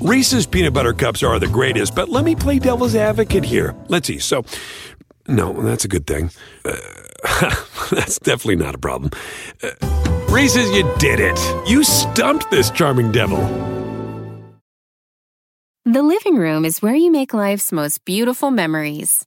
Reese's peanut butter cups are the greatest, but let me play devil's advocate here. Let's see. So, no, that's a good thing. Uh, that's definitely not a problem. Uh, Reese's, you did it. You stumped this charming devil. The living room is where you make life's most beautiful memories.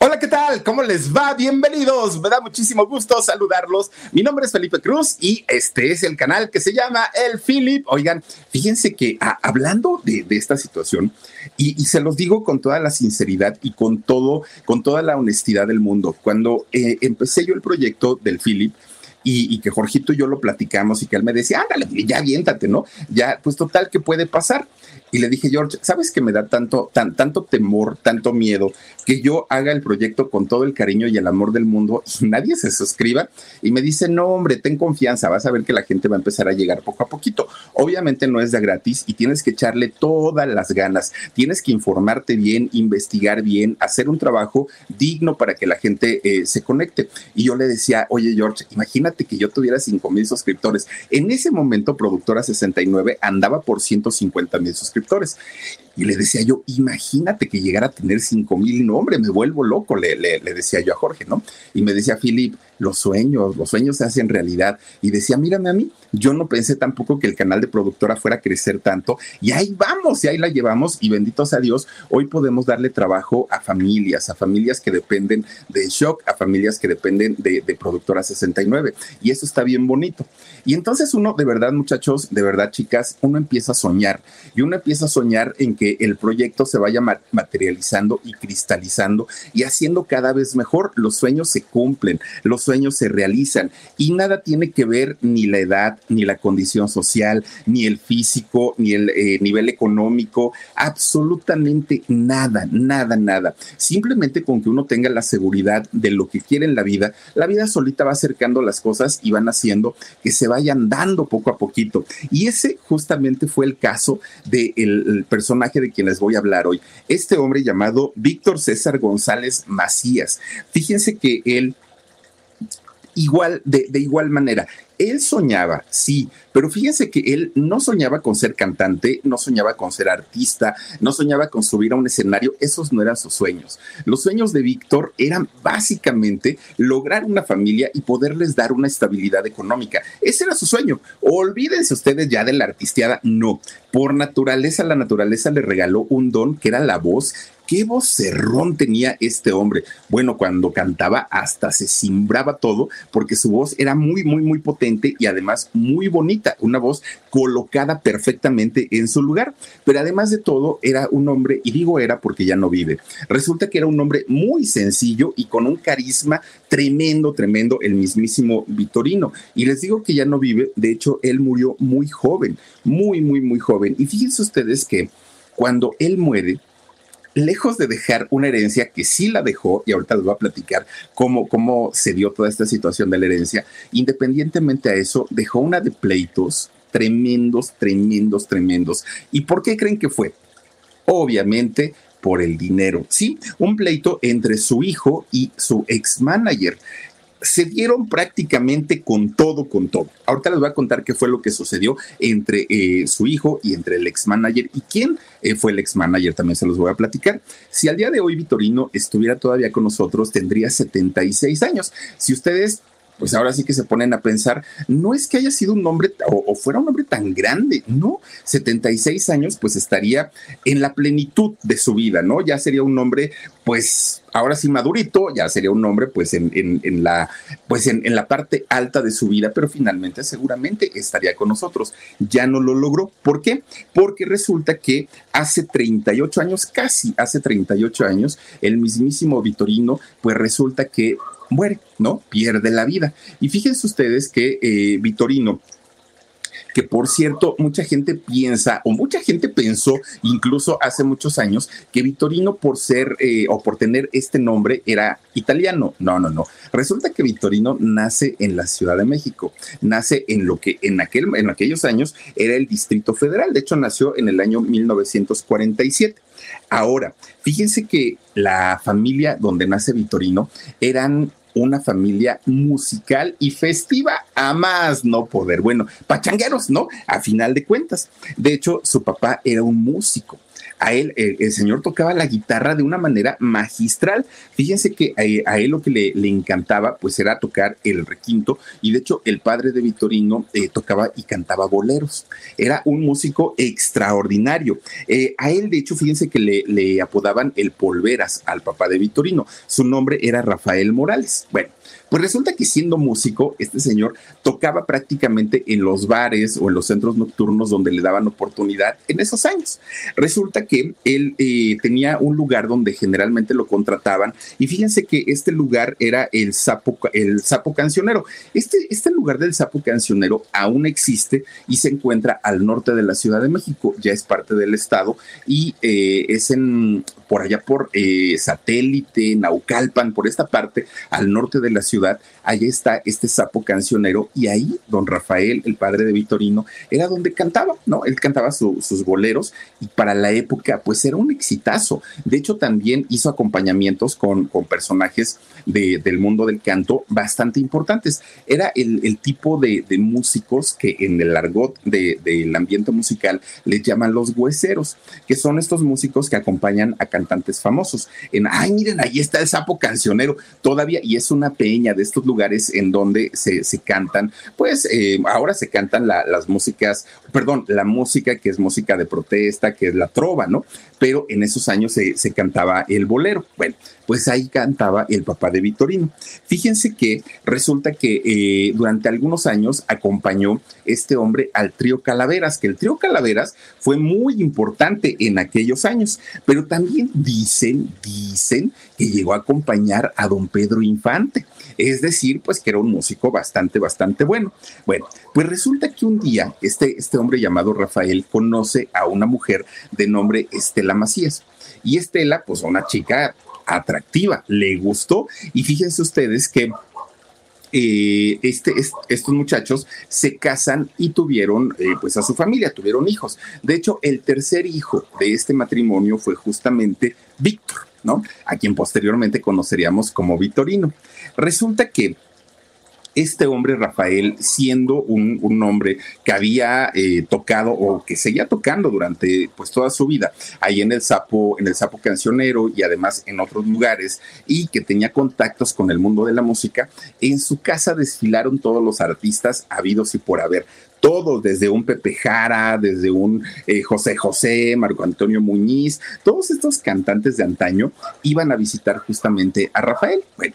Hola, ¿qué tal? ¿Cómo les va? Bienvenidos. Me da muchísimo gusto saludarlos. Mi nombre es Felipe Cruz y este es el canal que se llama El Philip. Oigan, fíjense que ah, hablando de, esta situación, y, se los digo con toda la sinceridad y con todo, con toda la honestidad del mundo, cuando eh, empecé yo el proyecto del Philip, y, que Jorgito y yo lo platicamos y que él me decía, ándale, ya aviéntate, ¿no? Ya, pues total, ¿qué puede pasar? Y le dije, George, ¿sabes que me da tanto, tan, tanto temor, tanto miedo que yo haga el proyecto con todo el cariño y el amor del mundo y nadie se suscriba? Y me dice, no, hombre, ten confianza, vas a ver que la gente va a empezar a llegar poco a poquito. Obviamente no es de gratis y tienes que echarle todas las ganas, tienes que informarte bien, investigar bien, hacer un trabajo digno para que la gente eh, se conecte. Y yo le decía, oye, George, imagínate que yo tuviera 5 mil suscriptores. En ese momento, Productora 69 andaba por 150 mil suscriptores y le decía yo, imagínate que llegara a tener 5 mil, no hombre, me vuelvo loco, le, le, le, decía yo a Jorge, ¿no? Y me decía, Philip, los sueños, los sueños se hacen realidad. Y decía, mírame a mí, yo no pensé tampoco que el canal de productora fuera a crecer tanto. Y ahí vamos, y ahí la llevamos. Y bendito sea Dios, hoy podemos darle trabajo a familias, a familias que dependen de Shock, a familias que dependen de, Productora 69. Y eso está bien bonito. Y entonces uno, de verdad, muchachos, de verdad, chicas, uno empieza a soñar. Y uno empieza a soñar en que el proyecto se vaya materializando y cristalizando y haciendo cada vez mejor. Los sueños se cumplen. Los sueños se realizan y nada tiene que ver ni la edad, ni la condición social, ni el físico, ni el eh, nivel económico, absolutamente nada, nada, nada. Simplemente con que uno tenga la seguridad de lo que quiere en la vida, la vida solita va acercando las cosas y van haciendo que se vayan dando poco a poquito. Y ese justamente fue el caso del personaje de quien les voy a hablar hoy. Este hombre llamado Víctor César González Macías. Fíjense que él igual, de, de igual manera. Él soñaba, sí, pero fíjense que él no soñaba con ser cantante, no soñaba con ser artista, no soñaba con subir a un escenario, esos no eran sus sueños. Los sueños de Víctor eran básicamente lograr una familia y poderles dar una estabilidad económica. Ese era su sueño. Olvídense ustedes ya de la artisteada, no. Por naturaleza, la naturaleza le regaló un don que era la voz qué vocerrón tenía este hombre. Bueno, cuando cantaba hasta se cimbraba todo porque su voz era muy, muy, muy potente y además muy bonita, una voz colocada perfectamente en su lugar. Pero además de todo, era un hombre, y digo era porque ya no vive, resulta que era un hombre muy sencillo y con un carisma tremendo, tremendo, el mismísimo Vitorino. Y les digo que ya no vive, de hecho, él murió muy joven, muy, muy, muy joven. Y fíjense ustedes que cuando él muere, lejos de dejar una herencia que sí la dejó, y ahorita les voy a platicar cómo, cómo se dio toda esta situación de la herencia, independientemente a eso, dejó una de pleitos tremendos, tremendos, tremendos. ¿Y por qué creen que fue? Obviamente por el dinero, ¿sí? Un pleito entre su hijo y su ex manager se dieron prácticamente con todo, con todo. Ahorita les voy a contar qué fue lo que sucedió entre eh, su hijo y entre el ex manager y quién eh, fue el ex manager, también se los voy a platicar. Si al día de hoy Vitorino estuviera todavía con nosotros, tendría 76 años. Si ustedes pues ahora sí que se ponen a pensar, no es que haya sido un hombre o, fuera un hombre tan grande, no, 76 años pues estaría en la plenitud de su vida, ¿no? Ya sería un hombre pues ahora sí madurito, ya sería un hombre pues en, en, la pues en, en, la parte alta de su vida, pero finalmente seguramente estaría con nosotros. Ya no lo logró. ¿Por qué? Porque resulta que hace 38 años, casi hace 38 años, el mismísimo Vitorino pues resulta que muere, ¿no? Pierde la vida. Y fíjense ustedes que eh, Vitorino que por cierto, mucha gente piensa, o mucha gente pensó, incluso hace muchos años, que Vittorino por ser eh, o por tener este nombre era italiano. No, no, no. Resulta que Vittorino nace en la Ciudad de México, nace en lo que en, aquel, en aquellos años era el Distrito Federal, de hecho nació en el año 1947. Ahora, fíjense que la familia donde nace Vittorino eran una familia musical y festiva a más no poder. Bueno, pachangueros, ¿no? A final de cuentas. De hecho, su papá era un músico a él, el, señor tocaba la guitarra de una manera magistral. Fíjense que a, él lo que le, encantaba, pues era tocar el requinto, y de hecho el padre de Vitorino eh, tocaba y cantaba boleros. Era un músico extraordinario. Eh, a él, de hecho, fíjense que le, le apodaban el Polveras al papá de Vitorino. Su nombre era Rafael Morales. Bueno, pues resulta que siendo músico, este señor tocaba prácticamente en los bares o en los centros nocturnos donde le daban oportunidad en esos años. Resulta que él eh, tenía un lugar donde generalmente lo contrataban y fíjense que este lugar era el sapo, el sapo cancionero. Este, este lugar del sapo cancionero aún existe y se encuentra al norte de la Ciudad de México, ya es parte del estado y eh, es en por allá por eh, satélite, Naucalpan, por esta parte al norte de la ciudad ciudad, allá está este sapo cancionero y ahí don Rafael, el padre de Vitorino, era donde cantaba, ¿no? Él cantaba sus boleros y para la época pues era un exitazo. De hecho también hizo acompañamientos con, con personajes del mundo del canto bastante importantes. Era el, tipo de, músicos que en el argot del ambiente musical les llaman los hueseros, que son estos músicos que acompañan a cantantes famosos. En, ay, miren, ahí está el sapo cancionero todavía y es una peña de estos lugares en donde se, cantan, pues eh, ahora se cantan las músicas, perdón, la música que es música de protesta, que es la trova, ¿no? Pero en esos años se, se cantaba el bolero. Bueno, pues ahí cantaba el papá de Vitorino. Fíjense que resulta que eh, durante algunos años acompañó este hombre al trío Calaveras, que el trío Calaveras fue muy importante en aquellos años, pero también dicen, dicen que llegó a acompañar a don Pedro Infante, es decir, pues que era un músico bastante, bastante bueno. Bueno, pues resulta que un día este, este hombre llamado Rafael conoce a una mujer de nombre Estela Macías. Y Estela, pues una chica atractiva, le gustó. Y fíjense ustedes que eh, este, estos muchachos se casan y tuvieron eh, pues a su familia, tuvieron hijos. De hecho, el tercer hijo de este matrimonio fue justamente Víctor, ¿no? A quien posteriormente conoceríamos como Vitorino. Resulta que este hombre Rafael, siendo un, hombre que había eh, tocado o que seguía tocando durante pues toda su vida ahí en el sapo, en el sapo cancionero y además en otros lugares y que tenía contactos con el mundo de la música, en su casa desfilaron todos los artistas habidos y por haber todos, desde un Pepe Jara, desde un eh, José José, Marco Antonio Muñiz, todos estos cantantes de antaño iban a visitar justamente a Rafael. Bueno,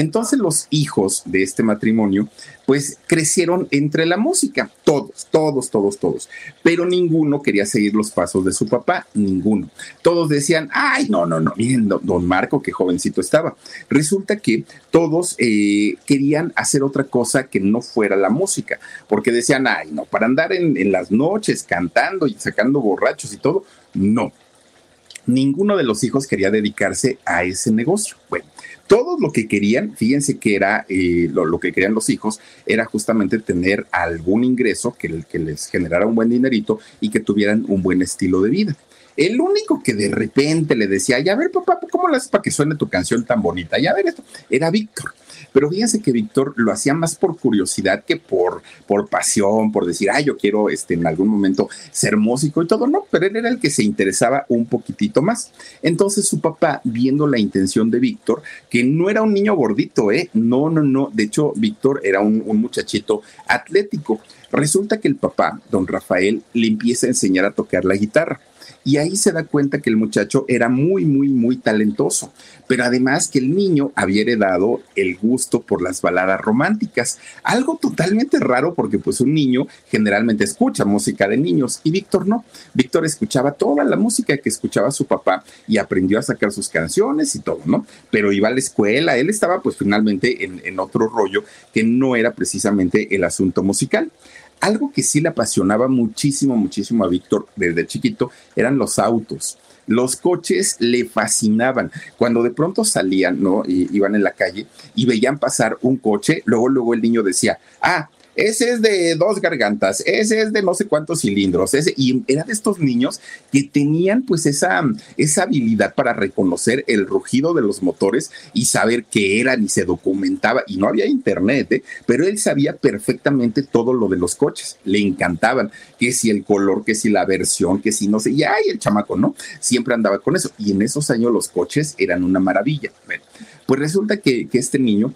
entonces los hijos de este matrimonio pues crecieron entre la música, todos, todos, todos, todos, pero ninguno quería seguir los pasos de su papá, ninguno. Todos decían, ay, no, no, no, miren, don Marco, qué jovencito estaba. Resulta que todos eh, querían hacer otra cosa que no fuera la música, porque decían, ay, no, para andar en, en las noches cantando y sacando borrachos y todo, no. Ninguno de los hijos quería dedicarse a ese negocio. Bueno, todos lo que querían, fíjense que era eh, lo, que querían los hijos, era justamente tener algún ingreso que, que les generara un buen dinerito y que tuvieran un buen estilo de vida. El único que de repente le decía, ya ver, papá, ¿cómo lo haces para que suene tu canción tan bonita? Ya ver esto, era Víctor. Pero fíjense que Víctor lo hacía más por curiosidad que por, por pasión, por decir, ay, yo quiero este, en algún momento ser músico y todo, no, pero él era el que se interesaba un poquitito más. Entonces su papá, viendo la intención de Víctor, que no era un niño gordito, ¿eh? No, no, no. De hecho, Víctor era un, un muchachito atlético. Resulta que el papá, don Rafael, le empieza a enseñar a tocar la guitarra y ahí se da cuenta que el muchacho era muy, muy, muy talentoso, pero además que el niño había heredado el gusto por las baladas románticas, algo totalmente raro porque pues un niño generalmente escucha música de niños y Víctor no, Víctor escuchaba toda la música que escuchaba su papá y aprendió a sacar sus canciones y todo, ¿no? Pero iba a la escuela, él estaba pues finalmente en, en otro rollo que no era precisamente el asunto musical. Algo que sí le apasionaba muchísimo, muchísimo a Víctor desde chiquito eran los autos. Los coches le fascinaban. Cuando de pronto salían, ¿no? Iban en la calle y veían pasar un coche, luego, luego el niño decía, ah, ese es de dos gargantas, ese es de no sé cuántos cilindros, ese, y era de estos niños que tenían pues esa, esa habilidad para reconocer el rugido de los motores y saber qué eran y se documentaba, y no había internet, ¿eh? pero él sabía perfectamente todo lo de los coches, le encantaban, que si el color, que si la versión, que si no sé, y el chamaco, ¿no? Siempre andaba con eso, y en esos años los coches eran una maravilla. Pues resulta que, este niño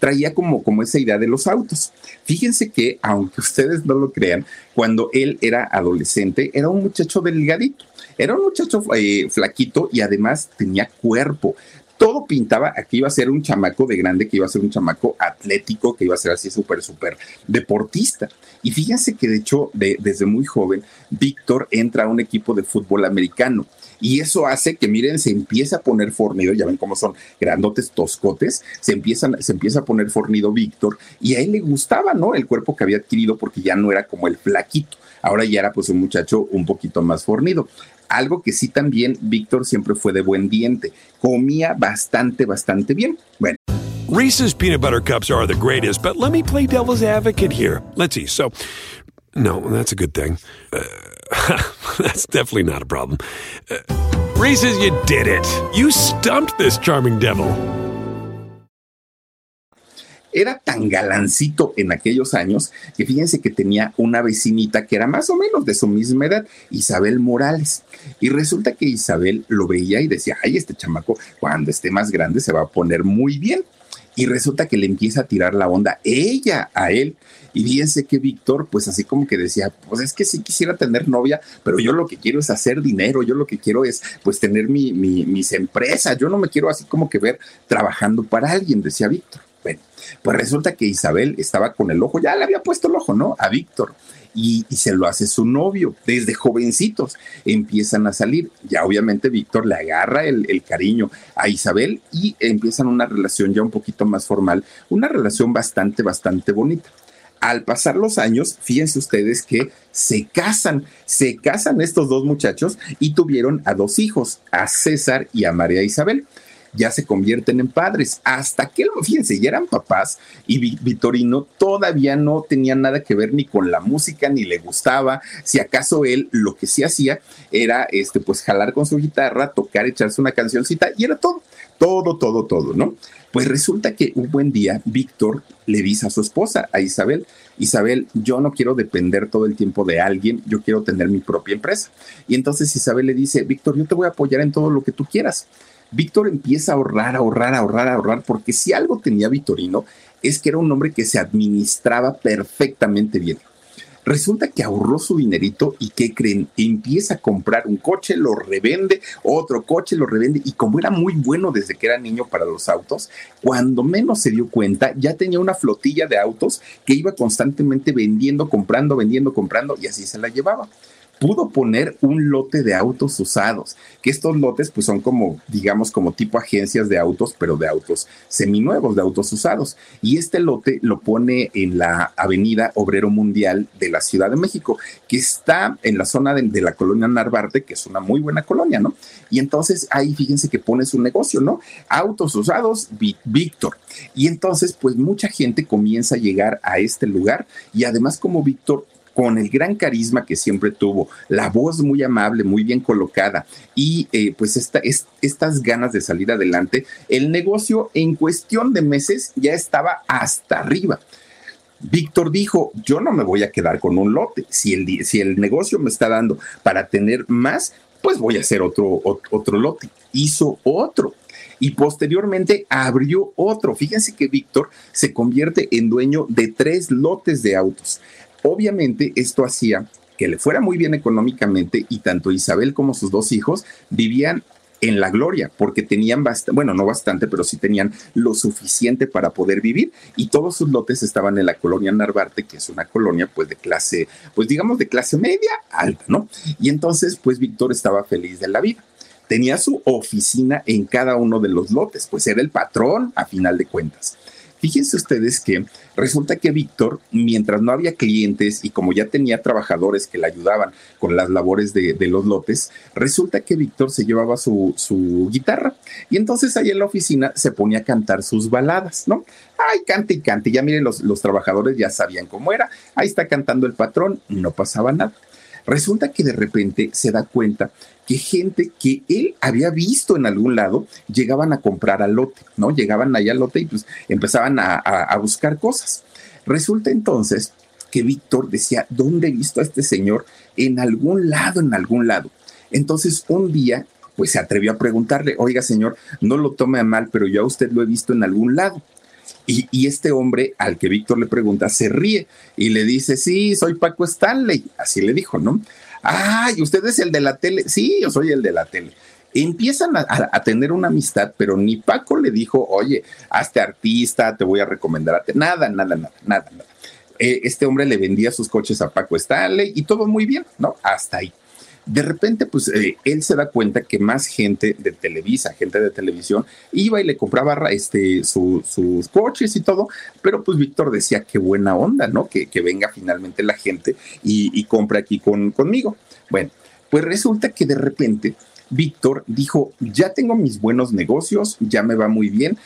traía como, como esa idea de los autos. Fíjense que, aunque ustedes no lo crean, cuando él era adolescente, era un muchacho delgadito. Era un muchacho eh, flaquito y además tenía cuerpo todo pintaba a que iba a ser un chamaco de grande, que iba a ser un chamaco atlético, que iba a ser así súper, súper deportista. Y fíjense que de hecho, desde muy joven, Víctor entra a un equipo de fútbol americano. Y eso hace que, miren, se empieza a poner fornido, ya ven cómo son grandotes toscotes, se, empiezan, se empieza a poner fornido Víctor y a él le gustaba, ¿no? El cuerpo que había adquirido porque ya no era como el flaquito, ahora ya era pues un muchacho un poquito más fornido. Algo que sí también Víctor siempre fue de buen diente, comía bastante, bastante bien. Bueno. Reese's peanut butter cups are the greatest, but let me play devil's advocate here. Let's see. So, no, that's a good thing. Uh, That's definitely not a problem. Uh, you did it. You stumped this charming devil. Era tan galancito en aquellos años que fíjense que tenía una vecinita que era más o menos de su misma edad, Isabel Morales. Y resulta que Isabel lo veía y decía, ay, este chamaco cuando esté más grande se va a poner muy bien y resulta que le empieza a tirar la onda ella a él. Y fíjense que Víctor, pues así como que decía, pues es que sí quisiera tener novia, pero yo lo que quiero es hacer dinero, yo lo que quiero es pues tener mi, mis empresas, yo no me quiero así como que ver trabajando para alguien, decía Víctor. Bueno, pues resulta que Isabel estaba con el ojo, ya le había puesto el ojo, ¿no? A Víctor y, se lo hace su novio. Desde jovencitos empiezan a salir. Ya obviamente Víctor le agarra el, el, cariño a Isabel y empiezan una relación ya un poquito más formal, una relación bastante, bastante bonita. Al pasar los años, fíjense ustedes que se casan, se casan estos dos muchachos y tuvieron a dos hijos, a César y a María Isabel ya se convierten en padres. Hasta que, fíjense, ya eran papás y Vitorino todavía no tenía nada que ver ni con la música, ni le gustaba. Si acaso él lo que sí hacía era, este, pues, jalar con su guitarra, tocar, echarse una cancioncita y era todo, todo, todo, todo, ¿no? Pues resulta que un buen día Víctor le dice a su esposa, a Isabel, Isabel, yo no quiero depender todo el tiempo de alguien, yo quiero tener mi propia empresa. Y entonces Isabel le dice, Víctor, yo te voy a apoyar en todo lo que tú quieras. Víctor empieza a ahorrar, ahorrar, ahorrar, ahorrar, porque si algo tenía Vitorino es que era un hombre que se administraba perfectamente bien. Resulta que ahorró su dinerito y ¿qué creen? Empieza a comprar un coche, lo revende, otro coche, lo revende y como era muy bueno desde que era niño para los autos, cuando menos se dio cuenta ya tenía una flotilla de autos que iba constantemente vendiendo, comprando, vendiendo, comprando y así se la llevaba pudo poner un lote de autos usados, que estos lotes pues son como, digamos, como tipo agencias de autos, pero de autos seminuevos, de autos usados. Y este lote lo pone en la avenida Obrero Mundial de la Ciudad de México, que está en la zona de, la colonia Narvarte, que es una muy buena colonia, ¿no? Y entonces ahí fíjense que pone su negocio, ¿no? Autos usados, Víctor. Y entonces pues mucha gente comienza a llegar a este lugar y además como Víctor con el gran carisma que siempre tuvo, la voz muy amable, muy bien colocada y eh, pues esta, estas ganas de salir adelante, el negocio en cuestión de meses ya estaba hasta arriba. Víctor dijo, yo no me voy a quedar con un lote, si el, negocio me está dando para tener más, pues voy a hacer otro, otro lote. Hizo otro y posteriormente abrió otro. Fíjense que Víctor se convierte en dueño de tres lotes de autos. Obviamente esto hacía que le fuera muy bien económicamente y tanto Isabel como sus dos hijos vivían en la gloria, porque tenían bastante, bueno, no bastante, pero sí tenían lo suficiente para poder vivir y todos sus lotes estaban en la colonia Narvarte, que es una colonia pues de clase, pues digamos de clase media alta, ¿no? Y entonces pues Víctor estaba feliz de la vida. Tenía su oficina en cada uno de los lotes, pues era el patrón a final de cuentas. Fíjense ustedes que resulta que Víctor, mientras no había clientes y como ya tenía trabajadores que le ayudaban con las labores de, los lotes, resulta que Víctor se llevaba su, su, guitarra y entonces ahí en la oficina se ponía a cantar sus baladas, ¿no? Ay, cante y cante, ya miren, los, los trabajadores ya sabían cómo era, ahí está cantando el patrón, no pasaba nada. Resulta que de repente se da cuenta que gente que él había visto en algún lado llegaban a comprar al lote, ¿no? Llegaban allá al lote y pues empezaban a, a buscar cosas. Resulta entonces que Víctor decía, ¿dónde he visto a este señor? En algún lado, en algún lado. Entonces un día, pues se atrevió a preguntarle, oiga señor, no lo tome a mal, pero yo a usted lo he visto en algún lado. Y, este hombre al que Víctor le pregunta se ríe y le dice, sí, soy Paco Stanley. Así le dijo, ¿no? Ay, ¿usted es el de la tele? Sí, yo soy el de la tele. Empiezan a, tener una amistad, pero ni Paco le dijo, oye, hazte artista, te voy a recomendar a Nada, nada, nada, nada, nada. Eh, este hombre le vendía sus coches a Paco Stanley y todo muy bien, ¿no? Hasta ahí de repente, pues eh, él se da cuenta que más gente de Televisa, gente de televisión, iba y le compraba este, sus coches y todo, pero pues Víctor decía, qué buena onda, ¿no? Que, venga finalmente la gente y, y compre aquí con, conmigo. Bueno, pues resulta que de repente Víctor dijo, ya tengo mis buenos negocios, ya me va muy bien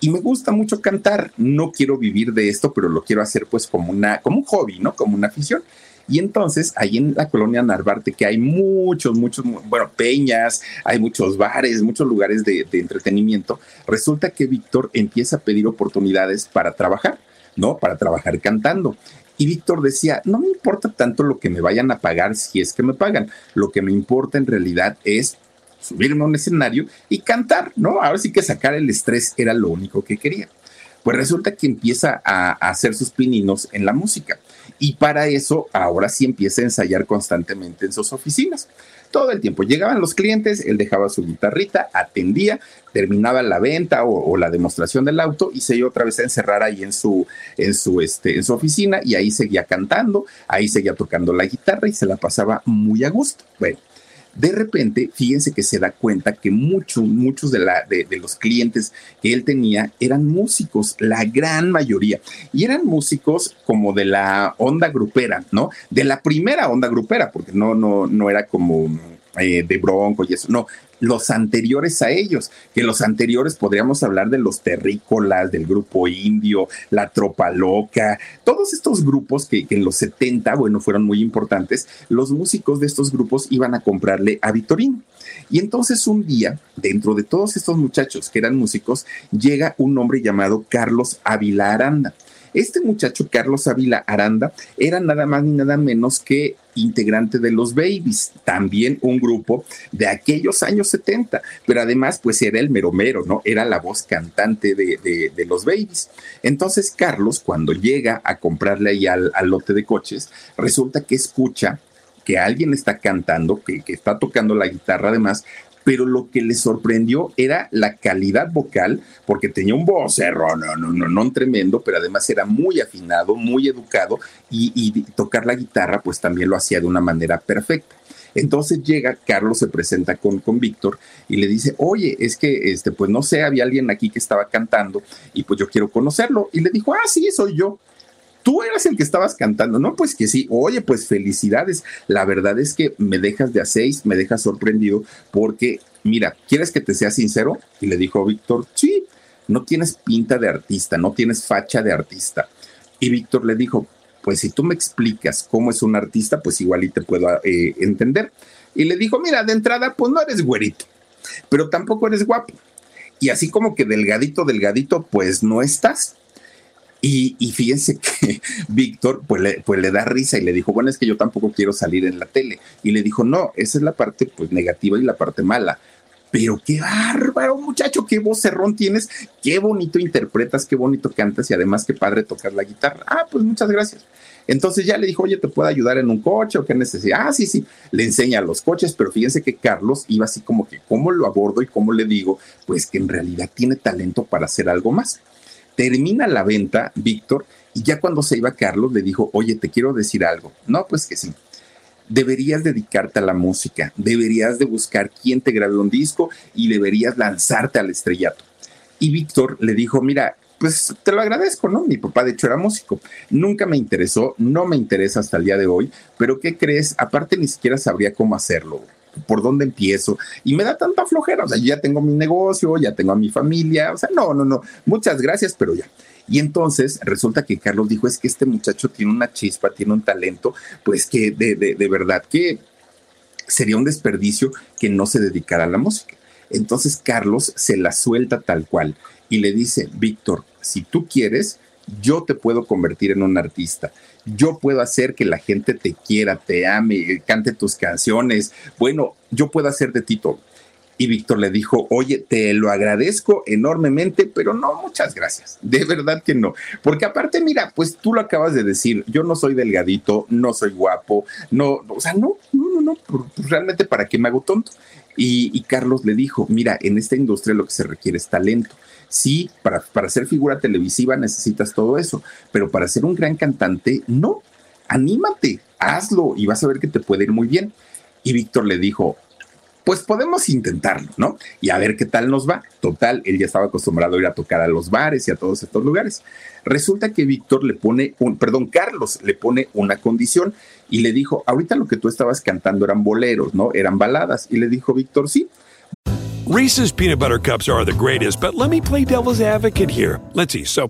y me gusta mucho cantar. No quiero vivir de esto, pero lo quiero hacer pues como una como un hobby, ¿no? Como una afición. Y entonces, ahí en la colonia Narvarte, que hay muchos, muchos, bueno, peñas, hay muchos bares, muchos lugares de, entretenimiento, resulta que Víctor empieza a pedir oportunidades para trabajar, ¿no? Para trabajar cantando. Y Víctor decía, no me importa tanto lo que me vayan a pagar si es que me pagan, lo que me importa en realidad es subirme a un escenario y cantar, ¿no? Ahora sí que sacar el estrés era lo único que quería. Pues resulta que empieza a, hacer sus pininos en la música. Y para eso ahora sí empieza a ensayar constantemente en sus oficinas. Todo el tiempo llegaban los clientes, él dejaba su guitarrita, atendía, terminaba la venta o, la demostración del auto y se iba otra vez a encerrar ahí en su, en su, este, en su oficina y ahí seguía cantando, ahí seguía tocando la guitarra y se la pasaba muy a gusto. Bueno, de repente, fíjense que se da cuenta que muchos, muchos de, la, de, los clientes que él tenía eran músicos, la gran mayoría, y eran músicos como de la onda grupera, ¿no? De la primera onda grupera, porque no, no, no era como eh, de Bronco y eso, no, los anteriores a ellos, que los anteriores podríamos hablar de los terrícolas, del grupo indio, la tropa loca, todos estos grupos que, en los 70, bueno, fueron muy importantes, los músicos de estos grupos iban a comprarle a Vitorino. Y entonces un día, dentro de todos estos muchachos que eran músicos, llega un hombre llamado Carlos Ávila Aranda. Este muchacho, Carlos Ávila Aranda, era nada más ni nada menos que integrante de los Babies, también un grupo de aquellos años 70, pero además pues era el meromero, ¿no? Era la voz cantante de, los Babies. Entonces Carlos, cuando llega a comprarle ahí al, al lote de coches, resulta que escucha que alguien está cantando, que, que, está tocando la guitarra además, pero lo que le sorprendió era la calidad vocal, porque tenía un vocerro, no, no, no, no tremendo, pero además era muy afinado, muy educado y, tocar la guitarra pues también lo hacía de una manera perfecta. Entonces llega, Carlos se presenta con, con Víctor y le dice, oye, es que, este, pues no sé, había alguien aquí que estaba cantando y pues yo quiero conocerlo. Y le dijo, ah, sí, soy yo tú eras el que estabas cantando, ¿no? Pues que sí, oye, pues felicidades. La verdad es que me dejas de a seis, me dejas sorprendido porque, mira, ¿quieres que te sea sincero? Y le dijo Víctor, sí, no tienes pinta de artista, no tienes facha de artista. Y Víctor le dijo, pues si tú me explicas cómo es un artista, pues igual y te puedo eh, entender. Y le dijo, mira, de entrada, pues no eres güerito, pero tampoco eres guapo. Y así como que delgadito, delgadito, pues no estás. Y, fíjense que Víctor pues le, pues le da risa y le dijo, bueno, es que yo tampoco quiero salir en la tele. Y le dijo, no, esa es la parte pues negativa y la parte mala. Pero qué bárbaro, muchacho, qué voz cerrón tienes, qué bonito interpretas, qué bonito cantas y además qué padre tocar la guitarra. Ah, pues muchas gracias. Entonces ya le dijo, oye, ¿te puedo ayudar en un coche o qué necesidad? Ah, sí, sí, le enseña los coches, pero fíjense que Carlos iba así como que, ¿cómo lo abordo y cómo le digo? Pues que en realidad tiene talento para hacer algo más. Termina la venta, Víctor, y ya cuando se iba Carlos le dijo, oye, te quiero decir algo. No, pues que sí. Deberías dedicarte a la música, deberías de buscar quién te grabe un disco y deberías lanzarte al estrellato. Y Víctor le dijo, mira, pues te lo agradezco, ¿no? Mi papá de hecho era músico. Nunca me interesó, no me interesa hasta el día de hoy, pero ¿qué crees? Aparte ni siquiera sabría cómo hacerlo. ¿Por dónde empiezo? Y me da tanta flojera, o sea, ya tengo mi negocio, ya tengo a mi familia, o sea, no, no, no, muchas gracias, pero ya. Y entonces resulta que Carlos dijo, es que este muchacho tiene una chispa, tiene un talento, pues que de, de, de verdad que sería un desperdicio que no se dedicara a la música. Entonces Carlos se la suelta tal cual y le dice, Víctor, si tú quieres, yo te puedo convertir en un artista. Yo puedo hacer que la gente te quiera, te ame, cante tus canciones. Bueno, yo puedo hacer de ti todo. Y Víctor le dijo, oye, te lo agradezco enormemente, pero no, muchas gracias. De verdad que no. Porque aparte, mira, pues tú lo acabas de decir, yo no soy delgadito, no soy guapo, no, o sea, no, no, no, no, pues realmente para qué me hago tonto. Y, y Carlos le dijo, mira, en esta industria lo que se requiere es talento. Sí, para, para ser figura televisiva necesitas todo eso, pero para ser un gran cantante, no. Anímate, hazlo y vas a ver que te puede ir muy bien. Y Víctor le dijo, pues podemos intentarlo, ¿no? Y a ver qué tal nos va. Total, él ya estaba acostumbrado a ir a tocar a los bares y a todos estos lugares. Resulta que Víctor le pone, un, perdón, Carlos le pone una condición y le dijo, ahorita lo que tú estabas cantando eran boleros, ¿no? Eran baladas. Y le dijo Víctor, sí. Reese's peanut butter cups are the greatest, but let me play devil's advocate here. Let's see. So,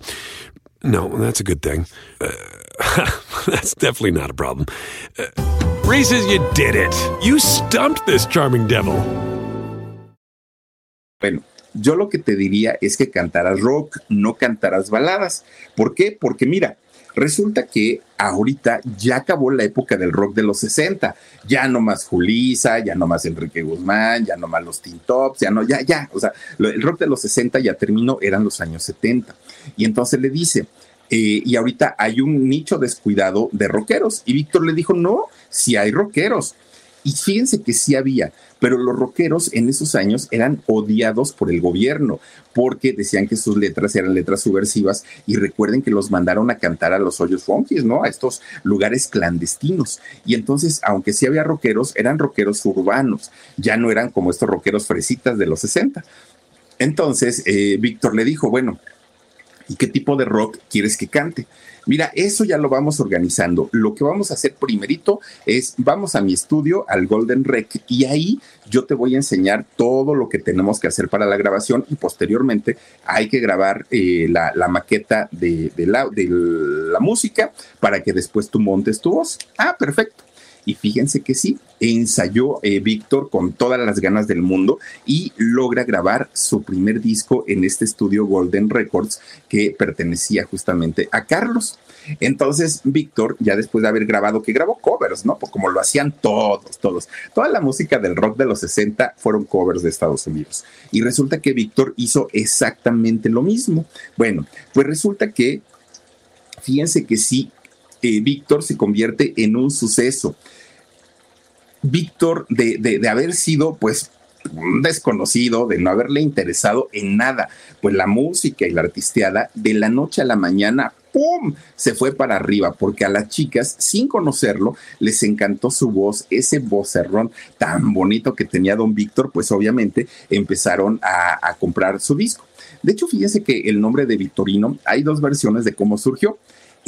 no, that's a good thing. Uh, that's definitely not a problem. Uh, Reese's, you did it. You stumped this charming devil. Bueno, yo lo que te diría es que cantaras rock, no cantaras baladas. ¿Por qué? Porque mira, resulta que ahorita ya acabó la época del rock de los 60. Ya no más Julisa, ya no más Enrique Guzmán, ya no más los Teen Tops, ya no, ya, ya. O sea, el rock de los 60 ya terminó, eran los años 70. Y entonces le dice, eh, y ahorita hay un nicho descuidado de rockeros. Y Víctor le dijo, no, si hay rockeros. Y fíjense que sí había, pero los rockeros en esos años eran odiados por el gobierno porque decían que sus letras eran letras subversivas y recuerden que los mandaron a cantar a los hoyos funkies, ¿no? A estos lugares clandestinos. Y entonces, aunque sí había rockeros, eran rockeros urbanos, ya no eran como estos rockeros fresitas de los 60. Entonces, eh, Víctor le dijo, bueno, ¿y qué tipo de rock quieres que cante? Mira, eso ya lo vamos organizando. Lo que vamos a hacer primerito es, vamos a mi estudio, al Golden Rec, y ahí yo te voy a enseñar todo lo que tenemos que hacer para la grabación y posteriormente hay que grabar eh, la, la, maqueta de, de, la, de la música para que después tú montes tu voz. Ah, perfecto. Y fíjense que sí, ensayó eh, Víctor con todas las ganas del mundo y logra grabar su primer disco en este estudio Golden Records que pertenecía justamente a Carlos. Entonces, Víctor, ya después de haber grabado, que grabó covers, ¿no? Pues como lo hacían todos, todos. Toda la música del rock de los 60 fueron covers de Estados Unidos. Y resulta que Víctor hizo exactamente lo mismo. Bueno, pues resulta que, fíjense que sí, eh, Víctor se convierte en un suceso. Víctor, de, de, haber sido, pues, desconocido, de no haberle interesado en nada, pues la música y la artisteada, de la noche a la mañana, ¡pum! se fue para arriba, porque a las chicas, sin conocerlo, les encantó su voz, ese vocerrón tan bonito que tenía don Víctor, pues obviamente empezaron a, a comprar su disco. De hecho, fíjese que el nombre de Victorino, hay dos versiones de cómo surgió.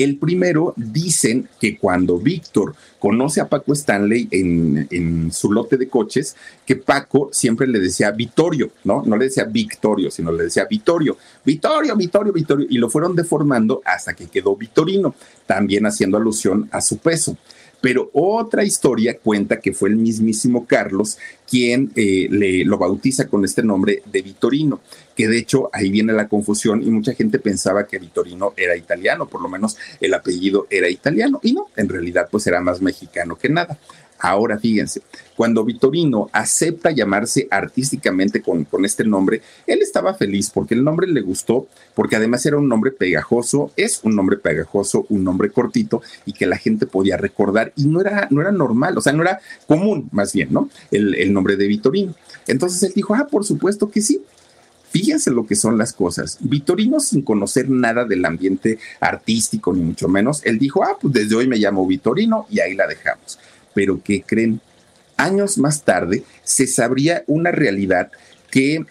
El primero, dicen que cuando Víctor conoce a Paco Stanley en, su lote de coches, que Paco siempre le decía Vittorio, ¿no? No le decía Victorio, sino le decía Vittorio, Vittorio, Vittorio, Vittorio, y lo fueron deformando hasta que quedó Vitorino, también haciendo alusión a su peso. Pero otra historia cuenta que fue el mismísimo Carlos quien eh, le, lo bautiza con este nombre de Vitorino, que de hecho ahí viene la confusión y mucha gente pensaba que Vitorino era italiano, por lo menos el apellido era italiano, y no, en realidad pues era más mexicano que nada. Ahora fíjense, cuando Vitorino acepta llamarse artísticamente con, con, este nombre, él estaba feliz porque el nombre le gustó, porque además era un nombre pegajoso, es un nombre pegajoso, un nombre cortito y que la gente podía recordar y no era, no era normal, o sea, no era común más bien, ¿no? El, el nombre de Vitorino. Entonces él dijo, ah, por supuesto que sí. Fíjense lo que son las cosas. Vitorino, sin conocer nada del ambiente artístico, ni mucho menos, él dijo, ah, pues desde hoy me llamo Vitorino y ahí la dejamos pero que creen, años más tarde se sabría una realidad que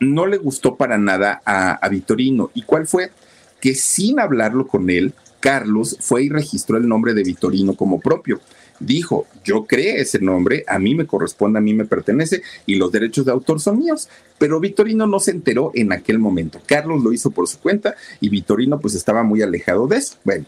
no le gustó para nada a, Vitorino. ¿Y cuál fue? Que sin hablarlo con él, Carlos fue y registró el nombre de Vitorino como propio dijo, yo creé ese nombre, a mí me corresponde, a mí me pertenece y los derechos de autor son míos. Pero Vitorino no se enteró en aquel momento. Carlos lo hizo por su cuenta y Vitorino pues estaba muy alejado de eso. Bueno.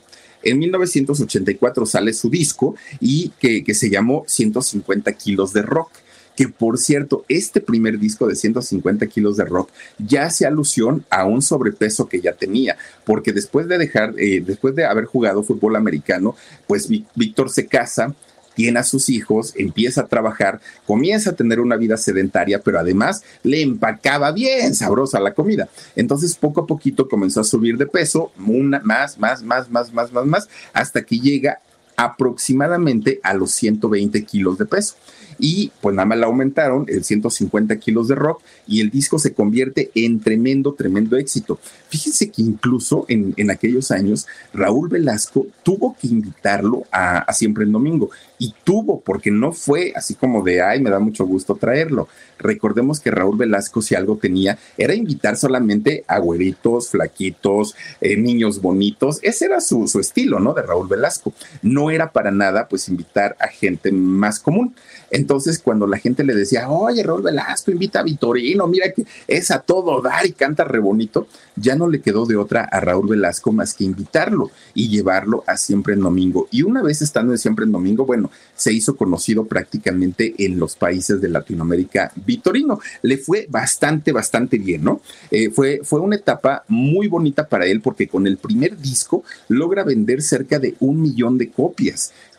En 1984 sale su disco y que, que se llamó 150 kilos de rock que por cierto, este primer disco de 150 kilos de rock ya hace alusión a un sobrepeso que ya tenía, porque después de dejar, eh, después de haber jugado fútbol americano, pues Víctor se casa, tiene a sus hijos, empieza a trabajar, comienza a tener una vida sedentaria, pero además le empacaba bien sabrosa la comida. Entonces, poco a poquito comenzó a subir de peso, una, más, más, más, más, más, más, más, hasta que llega aproximadamente a los 120 kilos de peso y pues nada más la aumentaron el 150 kilos de rock y el disco se convierte en tremendo, tremendo éxito. Fíjense que incluso en, en aquellos años Raúl Velasco tuvo que invitarlo a, a Siempre el Domingo y tuvo, porque no fue así como de, ay, me da mucho gusto traerlo. Recordemos que Raúl Velasco, si algo tenía, era invitar solamente a güeritos, flaquitos, eh, niños bonitos. Ese era su, su estilo, ¿no? De Raúl Velasco. No era para nada, pues, invitar a gente más común. Entonces, cuando la gente le decía, oye, Raúl Velasco, invita a Vitorino, mira que es a todo dar y canta re bonito, ya no le quedó de otra a Raúl Velasco más que invitarlo y llevarlo a Siempre en Domingo. Y una vez estando en Siempre en Domingo, bueno, se hizo conocido prácticamente en los países de Latinoamérica Vitorino. Le fue bastante, bastante bien, ¿no? Eh, fue, fue una etapa muy bonita para él porque con el primer disco logra vender cerca de un millón de copias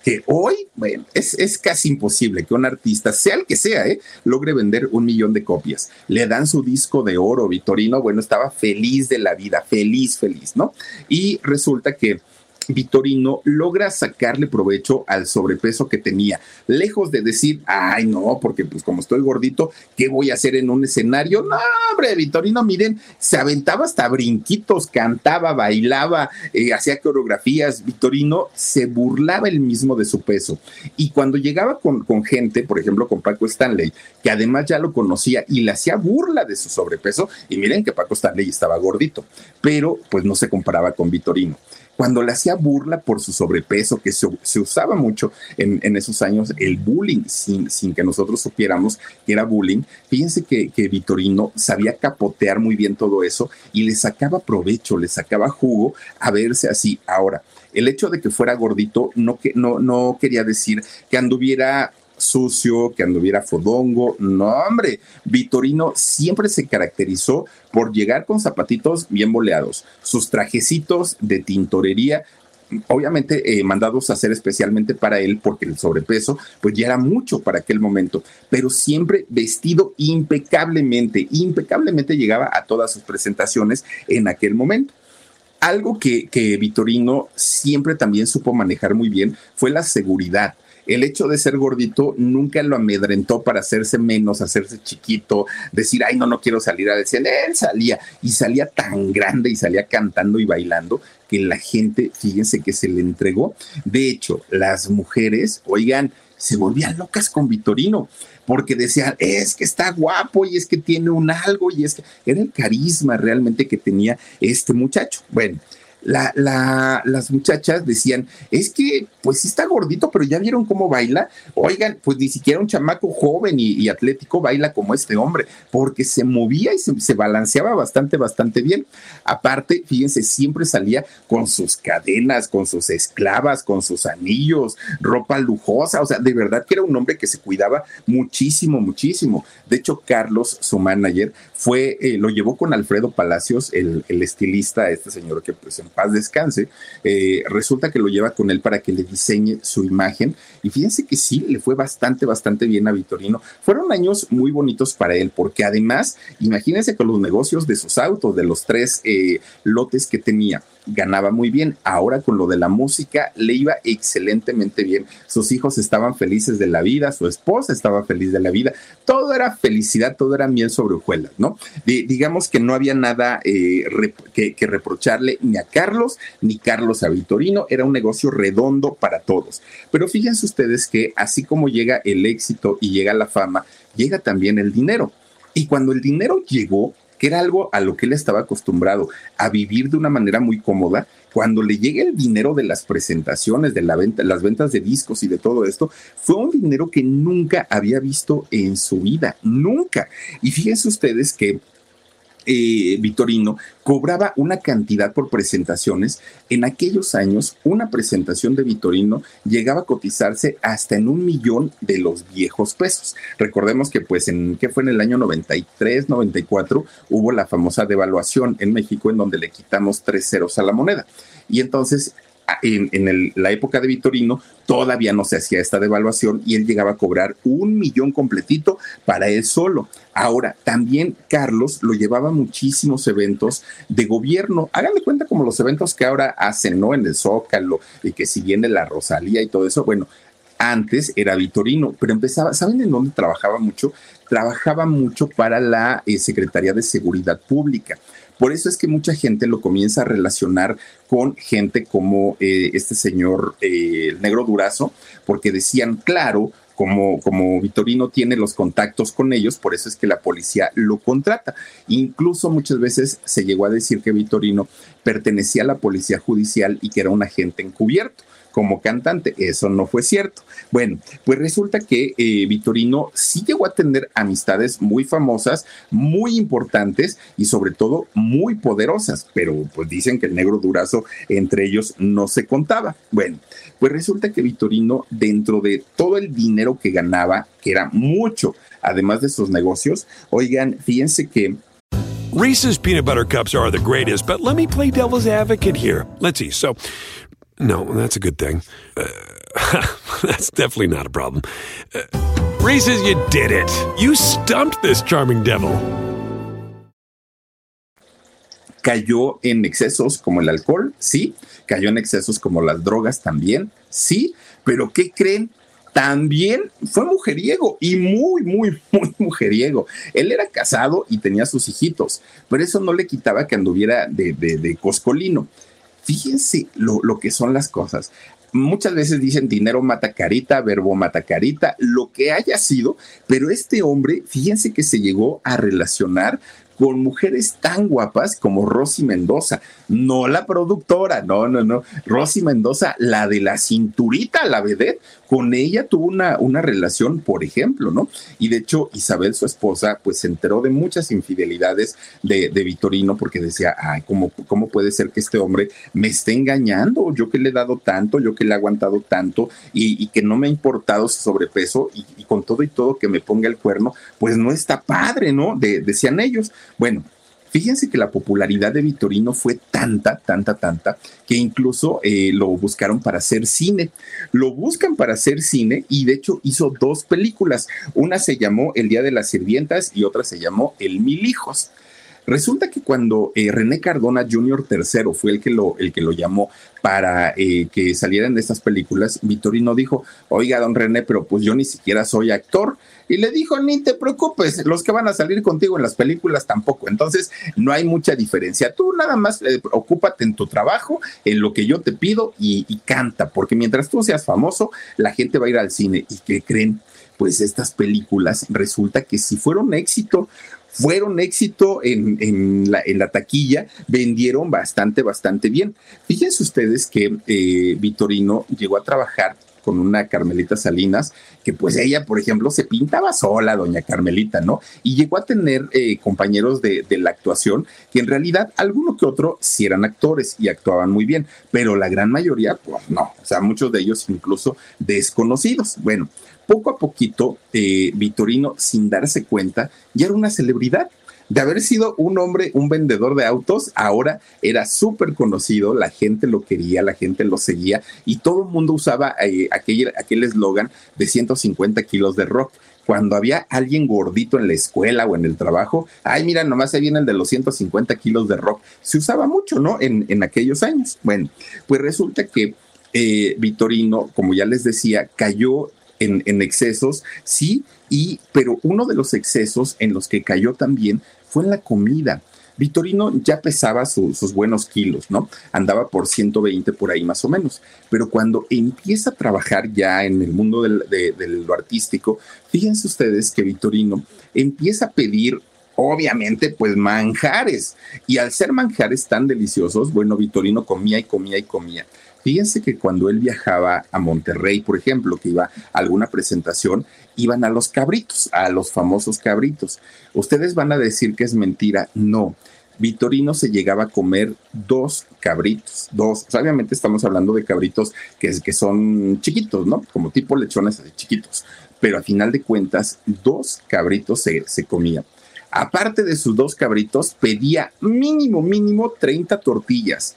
que hoy, bueno, es, es, casi imposible que un artista, sea el que sea, ¿eh? logre vender un millón de copias. Le dan su disco de oro, Vitorino, bueno, estaba feliz de la vida, feliz, feliz, ¿no? Y resulta que Vitorino logra sacarle provecho al sobrepeso que tenía, lejos de decir, ay no, porque pues como estoy gordito, ¿qué voy a hacer en un escenario? No, hombre, Vitorino, miren, se aventaba hasta brinquitos, cantaba, bailaba, eh, hacía coreografías, Vitorino se burlaba él mismo de su peso. Y cuando llegaba con, con gente, por ejemplo, con Paco Stanley, que además ya lo conocía y le hacía burla de su sobrepeso, y miren que Paco Stanley estaba gordito, pero pues no se comparaba con Vitorino cuando le hacía burla por su sobrepeso, que se, usaba mucho en, esos años, el bullying, sin, sin, que nosotros supiéramos que era bullying, fíjense que, Vitorino sabía capotear muy bien todo eso y le sacaba provecho, le sacaba jugo a verse así. Ahora, el hecho de que fuera gordito no, que, no quería decir que anduviera sucio, que anduviera fodongo. No, hombre, Vitorino siempre se caracterizó por llegar con zapatitos bien boleados, sus trajecitos de tintorería obviamente eh, mandados a hacer especialmente para él porque el sobrepeso pues ya era mucho para aquel momento, pero siempre vestido impecablemente, impecablemente llegaba a todas sus presentaciones en aquel momento. Algo que, que Vitorino siempre también supo manejar muy bien fue la seguridad el hecho de ser gordito nunca lo amedrentó para hacerse menos, hacerse chiquito, decir, ay, no, no quiero salir a decir, él salía y salía tan grande y salía cantando y bailando que la gente, fíjense que se le entregó. De hecho, las mujeres, oigan, se volvían locas con Vitorino porque decían, es que está guapo y es que tiene un algo y es que era el carisma realmente que tenía este muchacho. Bueno, la, la, las muchachas decían, es que pues sí está gordito, pero ya vieron cómo baila. Oigan, pues ni siquiera un chamaco joven y, atlético baila como este hombre, porque se movía y se, se, balanceaba bastante, bastante bien. Aparte, fíjense, siempre salía con sus cadenas, con sus esclavas, con sus anillos, ropa lujosa, o sea, de verdad que era un hombre que se cuidaba muchísimo, muchísimo. De hecho, Carlos, su manager, fue, eh, lo llevó con Alfredo Palacios, el, el estilista, este señor que pues en paz descanse, eh, resulta que lo lleva con él para que le diseñe su imagen. Y fíjense que sí, le fue bastante, bastante bien a Vitorino. Fueron años muy bonitos para él, porque además, imagínense con los negocios de sus autos, de los tres eh, lotes que tenía ganaba muy bien. Ahora con lo de la música le iba excelentemente bien. Sus hijos estaban felices de la vida, su esposa estaba feliz de la vida. Todo era felicidad, todo era miel sobre hojuelas, ¿no? digamos que no había nada eh, que, que reprocharle ni a Carlos ni Carlos a Vitorino. Era un negocio redondo para todos. Pero fíjense ustedes que así como llega el éxito y llega la fama, llega también el dinero. Y cuando el dinero llegó, que era algo a lo que él estaba acostumbrado, a vivir de una manera muy cómoda, cuando le llega el dinero de las presentaciones, de la venta, las ventas de discos y de todo esto, fue un dinero que nunca había visto en su vida, nunca. Y fíjense ustedes que eh, Vitorino cobraba una cantidad por presentaciones. En aquellos años, una presentación de Vitorino llegaba a cotizarse hasta en un millón de los viejos pesos. Recordemos que, pues, en que fue en el año 93, 94, hubo la famosa devaluación en México, en donde le quitamos tres ceros a la moneda. Y entonces en, la época de Vitorino todavía no se hacía esta devaluación y él llegaba a cobrar un millón completito para él solo. Ahora, también Carlos lo llevaba a muchísimos eventos de gobierno. Háganle cuenta como los eventos que ahora hacen, ¿no? En el Zócalo y que si viene la Rosalía y todo eso. Bueno, antes era Vitorino, pero empezaba, ¿saben en dónde trabajaba mucho? Trabajaba mucho para la eh, Secretaría de Seguridad Pública. Por eso es que mucha gente lo comienza a relacionar con gente como eh, este señor eh, Negro Durazo, porque decían, claro, como, como Vitorino tiene los contactos con ellos, por eso es que la policía lo contrata. Incluso muchas veces se llegó a decir que Vitorino pertenecía a la policía judicial y que era un agente encubierto como cantante. Eso no fue cierto. Bueno, pues resulta que eh, Vitorino sí llegó a tener amistades muy famosas, muy importantes y sobre todo muy poderosas, pero pues dicen que el negro durazo entre ellos no se contaba. Bueno, pues resulta que Vitorino, dentro de todo el dinero que ganaba, que era mucho, además de sus negocios, oigan, fíjense que Reese's peanut butter cups are the greatest, but let me play devil's advocate here. Let's see. So, No, that's a good thing. Uh, that's definitely not a problem. Uh, you did it. You stumped this charming devil. Cayó en excesos como el alcohol, sí. Cayó en excesos como las drogas también, sí. Pero ¿qué creen? También fue mujeriego y muy, muy, muy mujeriego. Él era casado y tenía sus hijitos, pero eso no le quitaba que anduviera de, de, de coscolino. Fíjense lo, lo que son las cosas. Muchas veces dicen dinero mata carita, verbo mata carita, lo que haya sido, pero este hombre, fíjense que se llegó a relacionar con mujeres tan guapas como Rosy Mendoza, no la productora, no, no, no, Rosy Mendoza, la de la cinturita, la vedette, con ella tuvo una, una relación, por ejemplo, ¿no? Y de hecho, Isabel, su esposa, pues se enteró de muchas infidelidades de, de Vitorino porque decía, ay, ¿cómo, ¿cómo puede ser que este hombre me esté engañando? Yo que le he dado tanto, yo que le he aguantado tanto y, que no me ha importado su sobrepeso y, con todo y todo que me ponga el cuerno, pues no está padre, ¿no? decían ellos. Bueno, Fíjense que la popularidad de Vitorino fue tanta, tanta, tanta, que incluso eh, lo buscaron para hacer cine. Lo buscan para hacer cine y de hecho hizo dos películas. Una se llamó El Día de las Sirvientas y otra se llamó El Mil Hijos. Resulta que cuando eh, René Cardona Jr. III fue el que lo, el que lo llamó para eh, que salieran de estas películas, Vitorino dijo, oiga, don René, pero pues yo ni siquiera soy actor. Y le dijo, ni te preocupes, los que van a salir contigo en las películas tampoco. Entonces, no hay mucha diferencia. Tú nada más eh, ocúpate en tu trabajo, en lo que yo te pido y, y canta, porque mientras tú seas famoso, la gente va a ir al cine. ¿Y qué creen? Pues estas películas resulta que si fueron éxito, fueron éxito en, la, taquilla, vendieron bastante, bastante bien. Fíjense ustedes que eh, Vitorino llegó a trabajar con una Carmelita Salinas, que pues ella, por ejemplo, se pintaba sola, doña Carmelita, ¿no? Y llegó a tener eh, compañeros de, de, la actuación que en realidad alguno que otro sí eran actores y actuaban muy bien, pero la gran mayoría, pues no, o sea, muchos de ellos incluso desconocidos. Bueno, poco a poquito, eh, Vitorino, sin darse cuenta, ya era una celebridad. De haber sido un hombre, un vendedor de autos, ahora era súper conocido, la gente lo quería, la gente lo seguía y todo el mundo usaba eh, aquel eslogan de 150 kilos de rock cuando había alguien gordito en la escuela o en el trabajo, ay, mira, nomás se vienen de los 150 kilos de rock. Se usaba mucho, ¿no? En, en aquellos años. Bueno, pues resulta que eh, Vitorino, como ya les decía, cayó en, excesos, sí, y, pero uno de los excesos en los que cayó también fue en la comida. Vitorino ya pesaba sus buenos kilos, ¿no? Andaba por 120 por ahí más o menos. Pero cuando empieza a trabajar ya en el mundo del, de, lo artístico, fíjense ustedes que Vitorino empieza a pedir obviamente, pues manjares. Y al ser manjares tan deliciosos, bueno, Vitorino comía y comía y comía. Fíjense que cuando él viajaba a Monterrey, por ejemplo, que iba a alguna presentación, iban a los cabritos, a los famosos cabritos. Ustedes van a decir que es mentira. No. Vitorino se llegaba a comer dos cabritos, dos. obviamente estamos hablando de cabritos que, que son chiquitos, ¿no? Como tipo lechones chiquitos. Pero a final de cuentas, dos cabritos se, se. Aparte de sus dos cabritos, pedía mínimo, mínimo 30 tortillas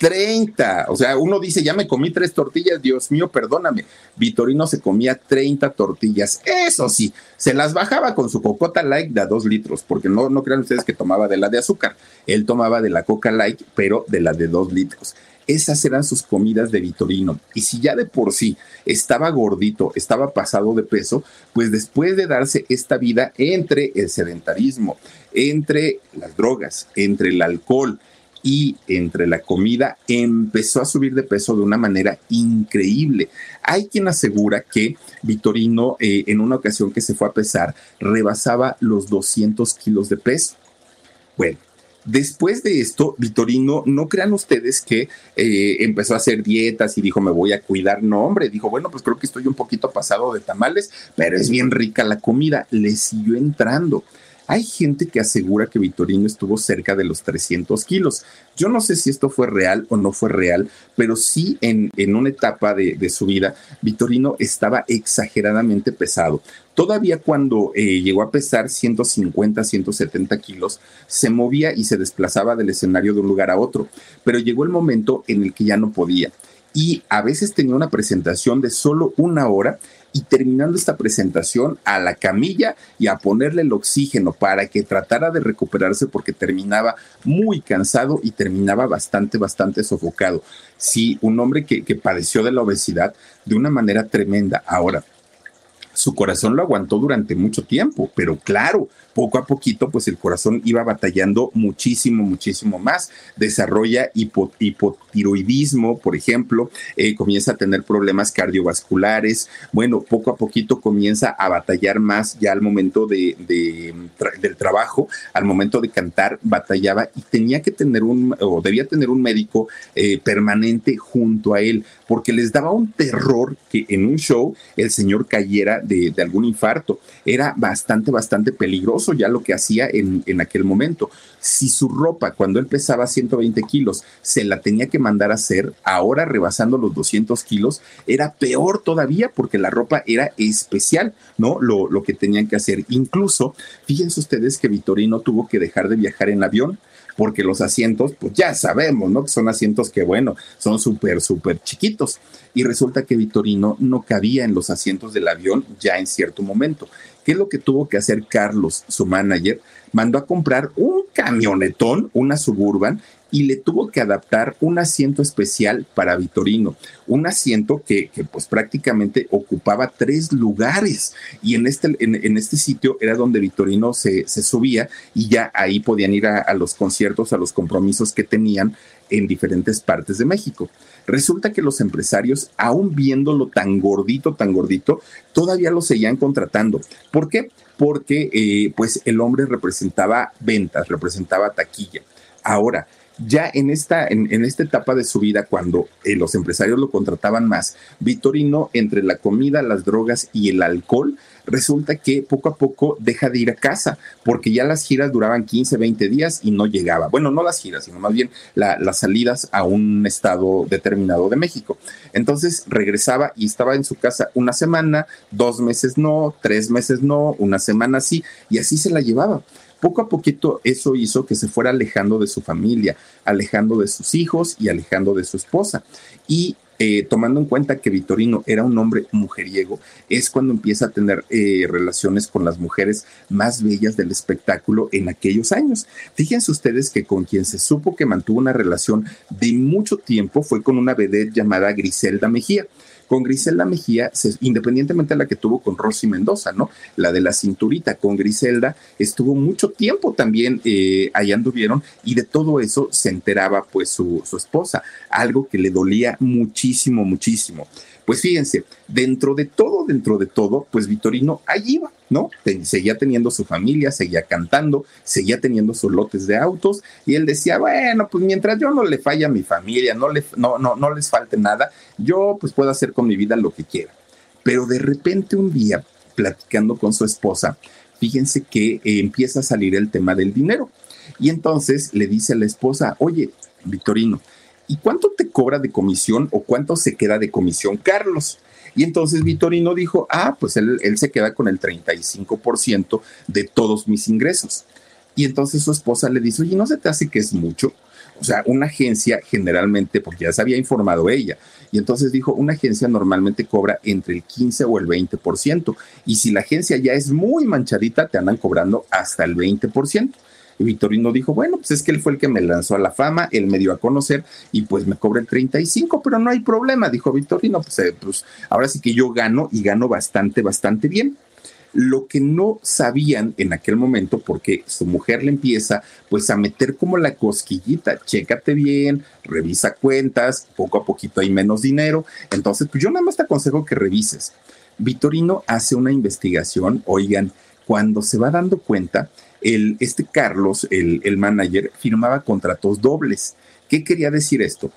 30. O sea, uno dice, ya me comí tres tortillas, Dios mío, perdóname. Vitorino se comía 30 tortillas. Eso sí, se las bajaba con su cocota light de a dos litros, porque no, no crean ustedes que tomaba de la de azúcar. Él tomaba de la coca light, pero de la de dos litros. Esas eran sus comidas de Vitorino. Y si ya de por sí estaba gordito, estaba pasado de peso, pues después de darse esta vida entre el sedentarismo, entre las drogas, entre el alcohol, y entre la comida empezó a subir de peso de una manera increíble. Hay quien asegura que Vitorino eh, en una ocasión que se fue a pesar rebasaba los 200 kilos de peso. Bueno, Después de esto, Vitorino, no crean ustedes que eh, empezó a hacer dietas y dijo, me voy a cuidar. No, hombre, dijo, bueno, pues creo que estoy un poquito pasado de tamales, pero es bien rica la comida. Le siguió entrando. Hay gente que asegura que Vitorino estuvo cerca de los 300 kilos. Yo no sé si esto fue real o no fue real, pero sí en, en una etapa de, su vida, Vitorino estaba exageradamente pesado. Todavía cuando eh, llegó a pesar 150, 170 kilos, se movía y se desplazaba del escenario de un lugar a otro, pero llegó el momento en el que ya no podía. Y a veces tenía una presentación de solo una hora y terminando esta presentación a la camilla y a ponerle el oxígeno para que tratara de recuperarse porque terminaba muy cansado y terminaba bastante, bastante sofocado. Sí, un hombre que, que padeció de la obesidad de una manera tremenda. Ahora, su corazón lo aguantó durante mucho tiempo, pero claro, poco a poquito, pues el corazón iba batallando muchísimo, muchísimo más. Desarrolla hipotiroidismo, por ejemplo, eh, comienza a tener problemas cardiovasculares. Bueno, poco a poquito comienza a batallar más ya al momento de, del trabajo, al momento de cantar, batallaba y tenía que tener un, o debía tener un médico eh, permanente junto a él, porque les daba un terror que en un show el señor cayera de, algún infarto. Era bastante, bastante peligroso ya lo que hacía en, en aquel momento. Si su ropa, cuando él pesaba 120 kilos, se la tenía que mandar a hacer, ahora rebasando los 200 kilos, era peor todavía porque la ropa era especial, ¿no? Lo, lo que tenían que hacer. Incluso, fíjense ustedes que Vitorino tuvo que dejar de viajar en avión porque los asientos, pues ya sabemos, ¿no? Que son asientos que, bueno, son súper, súper chiquitos. Y resulta que Vitorino no cabía en los asientos del avión ya en cierto momento. ¿Qué es lo que tuvo que hacer Carlos, su manager? Mandó a comprar un camionetón, una suburban, y le tuvo que adaptar un asiento especial para Vitorino, un asiento que, pues prácticamente ocupaba tres lugares y en este, en, este sitio era donde Vitorino se, subía y ya ahí podían ir a los conciertos, a los compromisos que tenían en diferentes partes de México. Resulta que los empresarios, aún viéndolo tan gordito, tan gordito, todavía lo seguían contratando. ¿Por qué? Porque eh, pues el hombre representaba ventas, representaba taquilla. Ahora, ya en esta, en, esta etapa de su vida, cuando eh, los empresarios lo contrataban más, Vitorino, entre la comida, las drogas y el alcohol, resulta que poco a poco deja de ir a casa, porque ya las giras duraban 15, 20 días y no llegaba. Bueno, no las giras, sino más bien las salidas a un estado determinado de México. Entonces regresaba y estaba en su casa una semana, dos meses no, tres meses no, una semana sí, y así se la llevaba poco a poquito eso hizo que se fuera alejando de su familia, alejando de sus hijos y alejando de su esposa. Y eh, tomando en cuenta que Vitorino era un hombre mujeriego, es cuando empieza a tener eh, relaciones con las mujeres más bellas del espectáculo en aquellos años. Fíjense ustedes que con quien se supo que mantuvo una relación de mucho tiempo fue con una vedette llamada Griselda Mejía. Con Griselda Mejía, independientemente de la que tuvo con Rosy Mendoza, ¿no? La de la cinturita, con Griselda estuvo mucho tiempo también, eh, allá anduvieron, y de todo eso se enteraba pues su, su esposa, algo que le dolía muchísimo, muchísimo. Pues fíjense, dentro de todo, dentro de todo, pues Vitorino ahí iba, ¿no? Seguía teniendo su familia, seguía cantando, seguía teniendo sus lotes de autos y él decía, bueno, pues mientras yo no le falle a mi familia, no, le, no, no, no les falte nada, yo pues puedo hacer con mi vida lo que quiera. Pero de repente un día, platicando con su esposa, fíjense que eh, empieza a salir el tema del dinero. Y entonces le dice a la esposa, oye, Victorino, ¿y cuánto te cobra de comisión o cuánto se queda de comisión Carlos? Y entonces Vitorino dijo, ah, pues él, él se queda con el 35% de todos mis ingresos. Y entonces su esposa le dice, oye, ¿no se te hace que es mucho? O sea, una agencia generalmente, porque ya se había informado ella, y entonces dijo, una agencia normalmente cobra entre el 15 o el 20%, y si la agencia ya es muy manchadita, te andan cobrando hasta el 20%. Vitorino dijo, bueno, pues es que él fue el que me lanzó a la fama, él me dio a conocer y pues me cobra el 35, pero no hay problema, dijo Vitorino, pues, eh, pues ahora sí que yo gano y gano bastante, bastante bien lo que no sabían en aquel momento, porque su mujer le empieza pues a meter como la cosquillita, chécate bien, revisa cuentas, poco a poquito hay menos dinero, entonces pues yo nada más te aconsejo que revises. Vitorino hace una investigación, oigan, cuando se va dando cuenta, el, este Carlos, el, el manager, firmaba contratos dobles. ¿Qué quería decir esto?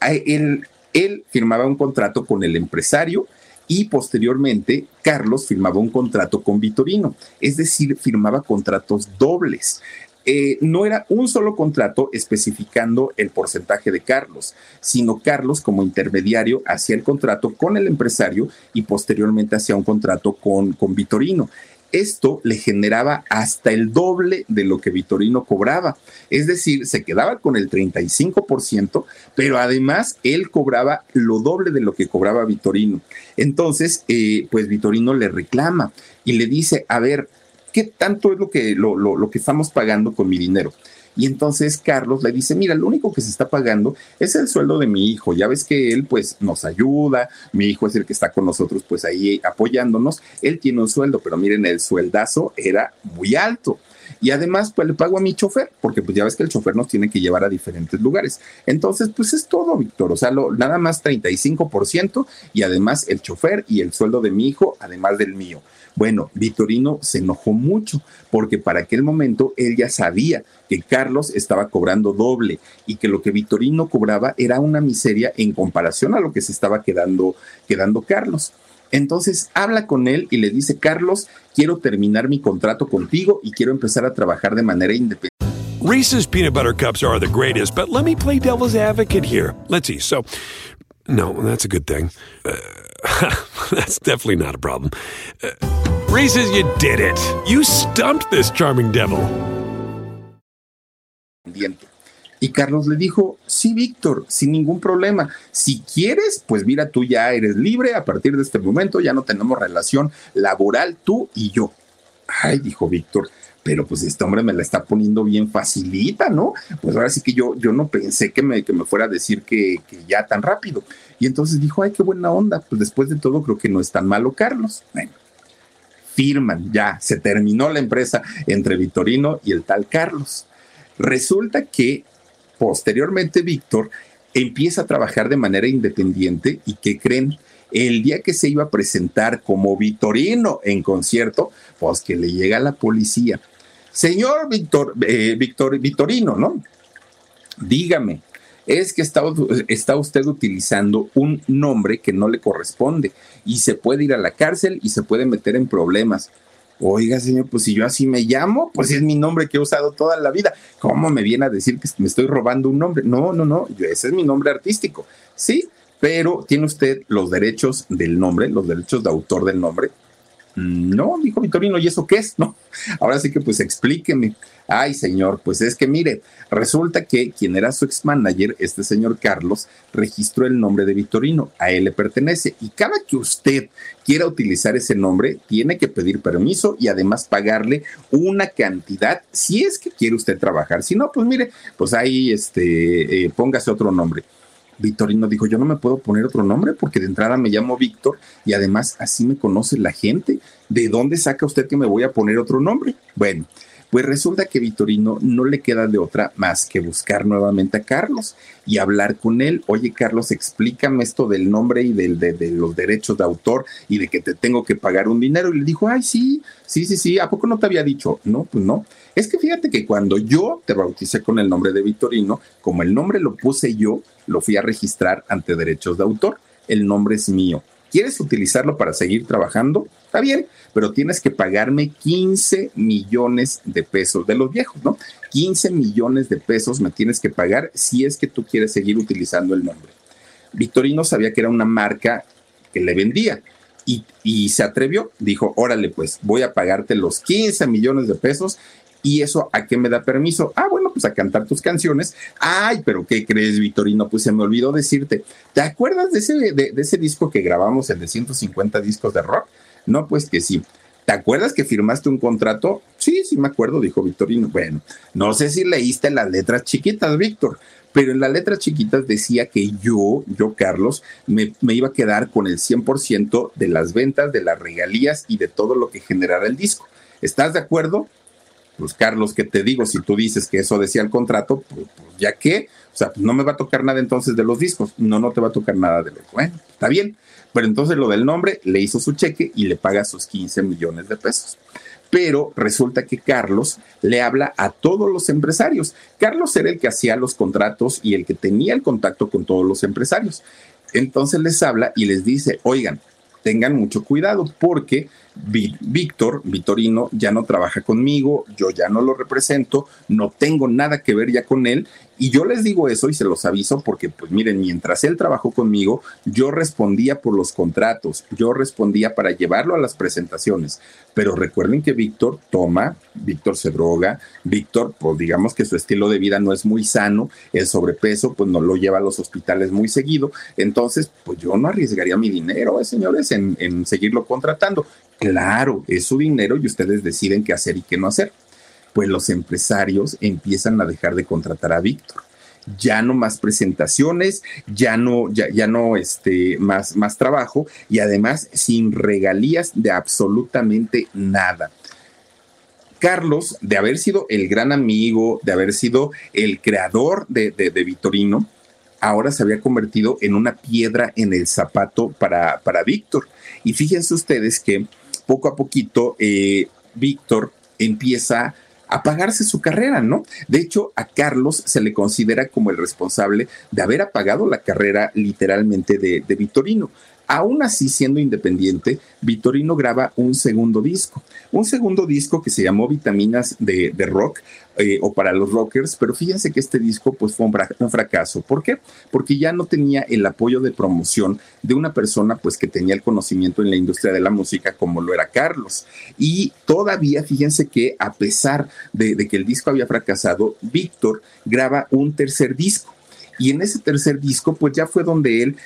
Él, firmaba un contrato con el empresario y posteriormente Carlos firmaba un contrato con Vitorino, es decir, firmaba contratos dobles. Eh, no era un solo contrato especificando el porcentaje de Carlos, sino Carlos como intermediario hacía el contrato con el empresario y posteriormente hacía un contrato con, con Vitorino esto le generaba hasta el doble de lo que Vitorino cobraba. Es decir, se quedaba con el 35%, pero además él cobraba lo doble de lo que cobraba Vitorino. Entonces, eh, pues Vitorino le reclama y le dice, a ver, ¿qué tanto es lo que, lo, lo que estamos pagando con mi dinero? Y entonces Carlos le dice, mira, lo único que se está pagando es el sueldo de mi hijo. Ya ves que él pues nos ayuda, mi hijo es el que está con nosotros pues ahí apoyándonos. Él tiene un sueldo, pero miren, el sueldazo era muy alto. Y además, pues le pago a mi chofer, porque pues ya ves que el chofer nos tiene que llevar a diferentes lugares. Entonces, pues es todo, Víctor. O sea, lo, nada más 35% y además el chofer y el sueldo de mi hijo, además del mío. Bueno, Vitorino se enojó mucho porque para aquel momento él ya sabía que Carlos estaba cobrando doble y que lo que Vitorino cobraba era una miseria en comparación a lo que se estaba quedando, quedando Carlos. Entonces habla con él y le dice, Carlos, quiero terminar mi contrato contigo y quiero empezar a trabajar de manera independiente. Reese's peanut butter cups are the greatest, but let me play devil's advocate here. Let's see. So, no, that's a good thing. Uh, that's definitely not a problem. Uh, Reese's, you did it. You stumped this charming devil. Y Carlos le dijo, sí, Víctor, sin ningún problema. Si quieres, pues mira, tú ya eres libre. A partir de este momento ya no tenemos relación laboral tú y yo. Ay, dijo Víctor, pero pues este hombre me la está poniendo bien facilita, ¿no? Pues ahora sí que yo, yo no pensé que me, que me fuera a decir que, que ya tan rápido. Y entonces dijo, ay, qué buena onda. Pues después de todo creo que no es tan malo Carlos. Bueno, firman, ya se terminó la empresa entre Vitorino y el tal Carlos. Resulta que posteriormente Víctor empieza a trabajar de manera independiente y que creen el día que se iba a presentar como Vitorino en concierto, pues que le llega la policía. Señor Víctor, eh, Víctor, Vitorino, ¿no? Dígame, es que está, está usted utilizando un nombre que no le corresponde y se puede ir a la cárcel y se puede meter en problemas. Oiga, señor, pues si yo así me llamo, pues es mi nombre que he usado toda la vida. ¿Cómo me viene a decir que me estoy robando un nombre? No, no, no, ese es mi nombre artístico. Sí, pero tiene usted los derechos del nombre, los derechos de autor del nombre. No, dijo Vitorino, ¿y eso qué es? No. Ahora sí que pues explíqueme. Ay, señor, pues es que mire, resulta que quien era su ex manager, este señor Carlos, registró el nombre de Vitorino, a él le pertenece. Y cada que usted quiera utilizar ese nombre, tiene que pedir permiso y además pagarle una cantidad si es que quiere usted trabajar. Si no, pues mire, pues ahí este, eh, póngase otro nombre. Vitorino dijo, yo no me puedo poner otro nombre porque de entrada me llamo Víctor y además así me conoce la gente. ¿De dónde saca usted que me voy a poner otro nombre? Bueno, Pues resulta que Vitorino no le queda de otra más que buscar nuevamente a Carlos y hablar con él. Oye, Carlos, explícame esto del nombre y del, de, de, los derechos de autor y de que te tengo que pagar un dinero. Y le dijo, ay, sí, sí, sí, sí, ¿a poco no te había dicho? No, pues no. Es que fíjate que cuando yo te bauticé con el nombre de Vitorino, como el nombre lo puse yo, lo fui a registrar ante derechos de autor. El nombre es mío. ¿Quieres utilizarlo para seguir trabajando? Está bien, pero tienes que pagarme 15 millones de pesos de los viejos, ¿no? 15 millones de pesos me tienes que pagar si es que tú quieres seguir utilizando el nombre. Victorino sabía que era una marca que le vendía y, y se atrevió, dijo, órale, pues voy a pagarte los 15 millones de pesos ¿Y eso a qué me da permiso? Ah, bueno, pues a cantar tus canciones. Ay, pero ¿qué crees, Vitorino? Pues se me olvidó decirte. ¿Te acuerdas de ese, de, ese disco que grabamos, el de 150 discos de rock? No, pues que sí. ¿Te acuerdas que firmaste un contrato? Sí, sí me acuerdo, dijo Victorino. Bueno, no sé si leíste las letras chiquitas, Víctor, pero en las letras chiquitas decía que yo, yo Carlos, me, me, iba a quedar con el 100% de las ventas, de las regalías y de todo lo que generara el disco. ¿Estás de acuerdo? Pues Carlos, que te digo, si tú dices que eso decía el contrato, pues, pues ya que, o sea, no me va a tocar nada entonces de los discos, no, no te va a tocar nada de los, bueno, está bien, pero entonces lo del nombre, le hizo su cheque y le paga sus 15 millones de pesos. Pero resulta que Carlos le habla a todos los empresarios. Carlos era el que hacía los contratos y el que tenía el contacto con todos los empresarios. Entonces les habla y les dice, oigan, tengan mucho cuidado porque Víctor, Vitorino, ya no trabaja conmigo, yo ya no lo represento, no tengo nada que ver ya con él y yo les digo eso y se los aviso porque, pues miren, mientras él trabajó conmigo, yo respondía por los contratos, yo respondía para llevarlo a las presentaciones. Pero recuerden que Víctor toma, Víctor se droga, Víctor, pues digamos que su estilo de vida no es muy sano, el sobrepeso, pues no lo lleva a los hospitales muy seguido. Entonces, pues yo no arriesgaría mi dinero, eh, señores, en, en seguirlo contratando. Claro, es su dinero y ustedes deciden qué hacer y qué no hacer pues los empresarios empiezan a dejar de contratar a Víctor. Ya no más presentaciones, ya no, ya, no este, más, más trabajo y además sin regalías de absolutamente nada. Carlos, de haber sido el gran amigo, de haber sido el creador de, de, Vitorino, ahora se había convertido en una piedra en el zapato para, para Víctor. Y fíjense ustedes que poco a poquito eh, Víctor empieza apagarse su carrera, ¿no? De hecho, a Carlos se le considera como el responsable de haber apagado la carrera literalmente de, de Vitorino. Aún así, siendo independiente, Vitorino graba un segundo disco, un segundo disco que se llamó Vitaminas de, Rock eh, o para los rockers, pero fíjense que este disco pues fue un, fracaso. ¿Por qué? Porque ya no tenía el apoyo de promoción de una persona pues que tenía el conocimiento en la industria de la música como lo era Carlos. Y todavía fíjense que a pesar de, de que el disco había fracasado, Víctor graba un tercer disco. Y en ese tercer disco, pues ya fue donde él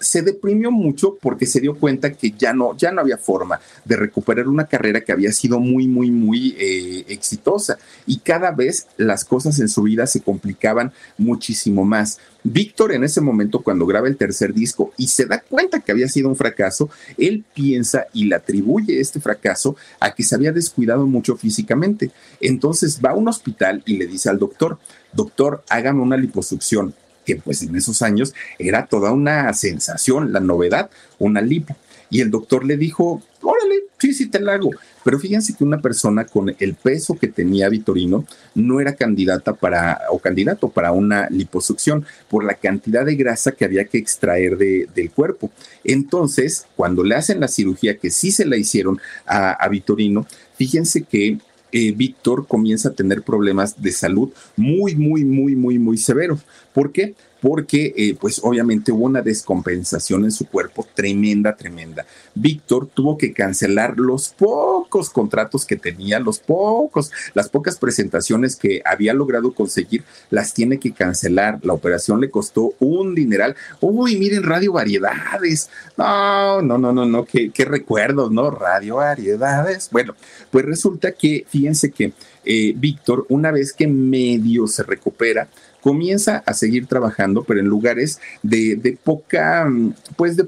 se deprimió mucho porque se dio cuenta que ya no, ya no había forma de recuperar una carrera que había sido muy, muy, muy eh, exitosa. Y cada vez las cosas en su vida se complicaban muchísimo más. Víctor en ese momento, cuando graba el tercer disco y se da cuenta que había sido un fracaso, él piensa y le atribuye este fracaso a que se había descuidado mucho físicamente. Entonces va a un hospital y le dice al doctor, doctor, hágame una liposucción que pues en esos años era toda una sensación, la novedad, una lipo. Y el doctor le dijo, órale, sí, sí te la hago. Pero fíjense que una persona con el peso que tenía Vitorino no era candidata para, o candidato para una liposucción por la cantidad de grasa que había que extraer del cuerpo. Entonces, cuando le hacen la cirugía, que sí se la hicieron a, a Vitorino, fíjense que eh, Víctor comienza a tener problemas de salud muy, muy, muy, muy, muy severos. ¿Por qué? Porque eh, pues obviamente hubo una descompensación en su cuerpo tremenda, tremenda. Víctor tuvo que cancelar los pocos contratos que tenía, los pocos, las pocas presentaciones que había logrado conseguir, las tiene que cancelar. La operación le costó un dineral. Uy, miren, Radio Variedades. No, no, no, no, no, qué, qué recuerdos, ¿no? Radio Variedades. Bueno, pues resulta que, fíjense que eh, Víctor, una vez que medio se recupera, comienza a seguir trabajando, pero en lugares de, de poca, pues de,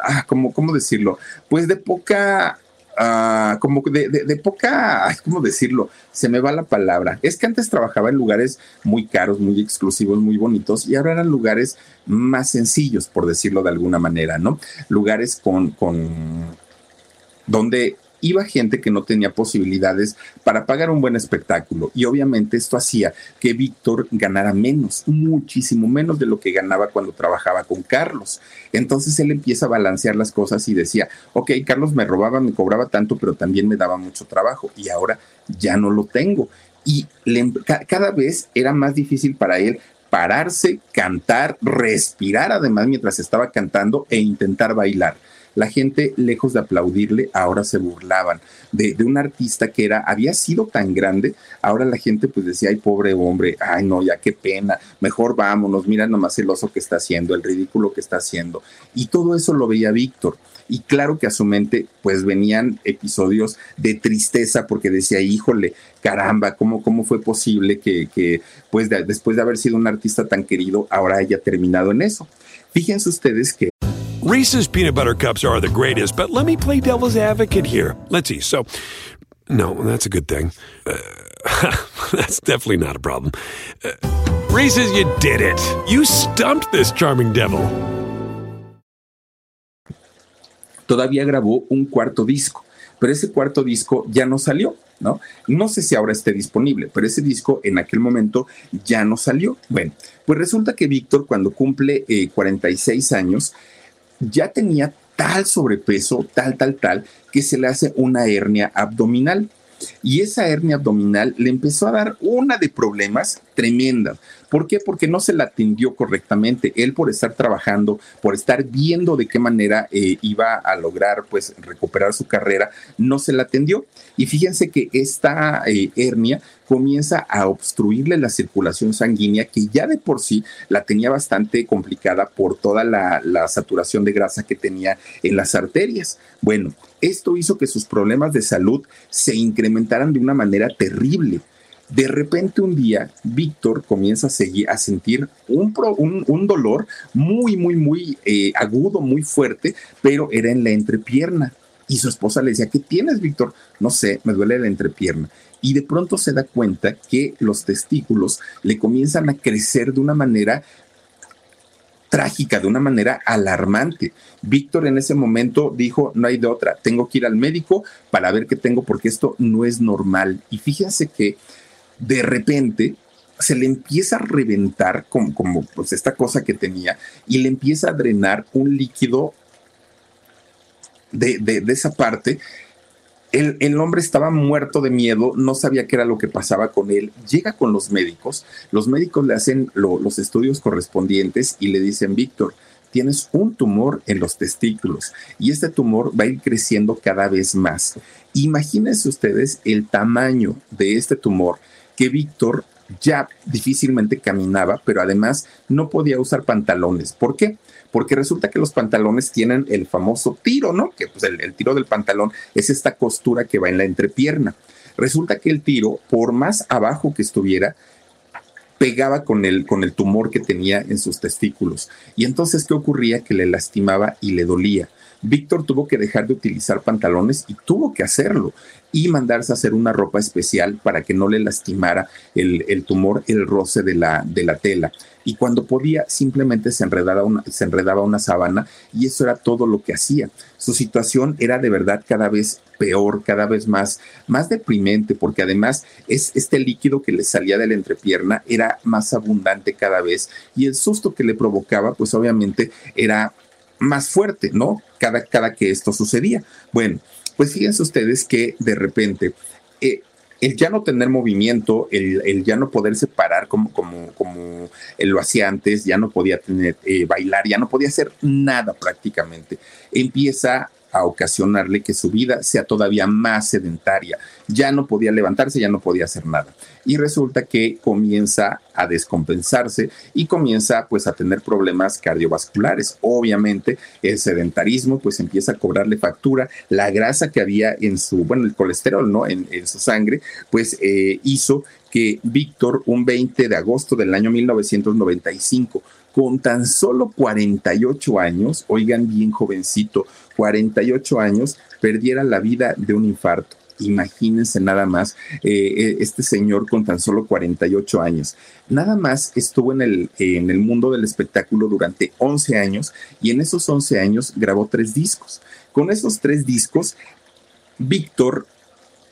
ah, ¿cómo, ¿cómo decirlo? Pues de poca ah, como de, de, poca, ¿cómo decirlo? Se me va la palabra. Es que antes trabajaba en lugares muy caros, muy exclusivos, muy bonitos, y ahora eran lugares más sencillos, por decirlo de alguna manera, ¿no? Lugares con, con donde iba gente que no tenía posibilidades para pagar un buen espectáculo y obviamente esto hacía que Víctor ganara menos, muchísimo menos de lo que ganaba cuando trabajaba con Carlos. Entonces él empieza a balancear las cosas y decía, ok, Carlos me robaba, me cobraba tanto, pero también me daba mucho trabajo y ahora ya no lo tengo. Y em, cada vez era más difícil para él pararse, cantar, respirar además mientras estaba cantando e intentar bailar la gente, lejos de aplaudirle, ahora se burlaban de, un artista que era, había sido tan grande, ahora la gente pues decía, ay, pobre hombre, ay, no, ya qué pena, mejor vámonos, mira nomás el oso que está haciendo, el ridículo que está haciendo. Y todo eso lo veía Víctor. Y claro que a su mente pues venían episodios de tristeza porque decía, híjole, caramba, ¿cómo, cómo fue posible que, que pues después de haber sido un artista tan querido, ahora haya terminado en eso? Fíjense ustedes que Reese's peanut butter cups are the greatest, but let me play devil's advocate here. Let's see. So, no, that's a good thing. Uh, that's definitely not a problem. Uh, Reese's, you did it. You stumped this charming devil. Todavía grabó un cuarto disco, pero ese cuarto disco ya no salió. ¿No? No sé si ahora esté disponible, pero ese disco en aquel momento ya no salió. Bueno, pues resulta que Víctor cuando cumple eh, 46 años ya tenía tal sobrepeso, tal, tal, tal, que se le hace una hernia abdominal. Y esa hernia abdominal le empezó a dar una de problemas tremendas. ¿Por qué? Porque no se la atendió correctamente. Él por estar trabajando, por estar viendo de qué manera eh, iba a lograr pues recuperar su carrera, no se la atendió. Y fíjense que esta eh, hernia comienza a obstruirle la circulación sanguínea que ya de por sí la tenía bastante complicada por toda la, la saturación de grasa que tenía en las arterias. Bueno, esto hizo que sus problemas de salud se incrementaran de una manera terrible. De repente un día, Víctor comienza a, seguir, a sentir un, un, dolor muy, muy, muy eh, agudo, muy fuerte, pero era en la entrepierna. Y su esposa le decía, ¿qué tienes, Víctor? No sé, me duele la entrepierna. Y de pronto se da cuenta que los testículos le comienzan a crecer de una manera trágica, de una manera alarmante. Víctor en ese momento dijo, no hay de otra, tengo que ir al médico para ver qué tengo porque esto no es normal. Y fíjense que de repente se le empieza a reventar como, como pues esta cosa que tenía y le empieza a drenar un líquido de, de, esa parte. El, el, hombre estaba muerto de miedo, no sabía qué era lo que pasaba con él. Llega con los médicos, los médicos le hacen los estudios correspondientes y le dicen, Víctor, tienes un tumor en los testículos y este tumor va a ir creciendo cada vez más. Imagínense ustedes el tamaño de este tumor que Víctor ya difícilmente caminaba, pero además no podía usar pantalones. ¿Por qué? Porque resulta que los pantalones tienen el famoso tiro, ¿no? Que pues el, tiro del pantalón es esta costura que va en la entrepierna. Resulta que el tiro, por más abajo que estuviera, pegaba con el, con el tumor que tenía en sus testículos. Y entonces, ¿qué ocurría? Que le lastimaba y le dolía. Víctor tuvo que dejar de utilizar pantalones y tuvo que hacerlo y mandarse a hacer una ropa especial para que no le lastimara el, tumor, el roce de la, de la tela. Y cuando podía, simplemente se enredaba, una, se enredaba una sábana y eso era todo lo que hacía. Su situación era de verdad cada vez peor, cada vez más, más deprimente, porque además es este líquido que le salía de la entrepierna era más abundante cada vez y el susto que le provocaba, pues obviamente era más fuerte, ¿no? Cada, cada que esto sucedía. Bueno, pues fíjense ustedes que de repente eh, el ya no tener movimiento, el, ya no poderse parar como, como, como lo hacía antes, ya no podía tener, eh, bailar, ya no podía hacer nada prácticamente, empieza a ocasionarle que su vida sea todavía más sedentaria. Ya no podía levantarse, ya no podía hacer nada. Y resulta que comienza a descompensarse y comienza pues a tener problemas cardiovasculares. Obviamente el sedentarismo pues empieza a cobrarle factura. La grasa que había en su, bueno, el colesterol, ¿no? En, su sangre, pues eh, hizo que Víctor, un 20 de agosto del año 1995, con tan solo 48 años, oigan bien jovencito, 48 años, perdiera la vida de un infarto. Imagínense nada más eh, eh, este señor con tan solo 48 años. Nada más estuvo en el, en el mundo del espectáculo durante 11 años y en esos 11 años grabó tres discos. Con esos tres discos, Víctor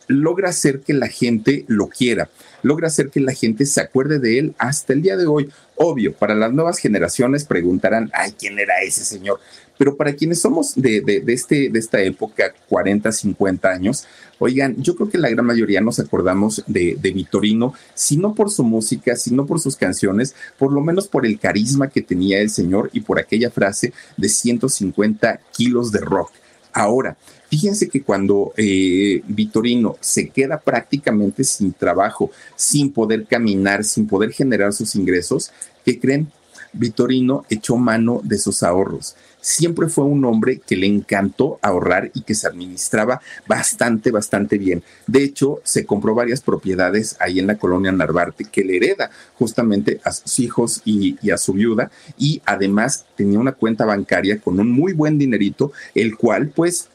logra hacer que la gente lo quiera, logra hacer que la gente se acuerde de él hasta el día de hoy. Obvio, para las nuevas generaciones preguntarán, ay, ¿quién era ese señor? Pero para quienes somos de, de, este, de esta época, 40, 50 años, oigan, yo creo que la gran mayoría nos acordamos de, de Vitorino, si no por su música, si no por sus canciones, por lo menos por el carisma que tenía el señor y por aquella frase de 150 kilos de rock. Ahora, Fíjense que cuando eh, Vitorino se queda prácticamente sin trabajo, sin poder caminar, sin poder generar sus ingresos, ¿qué creen? Vitorino echó mano de sus ahorros. Siempre fue un hombre que le encantó ahorrar y que se administraba bastante, bastante bien. De hecho, se compró varias propiedades ahí en la colonia Narvarte que le hereda justamente a sus hijos y, y a su viuda. Y además tenía una cuenta bancaria con un muy buen dinerito, el cual pues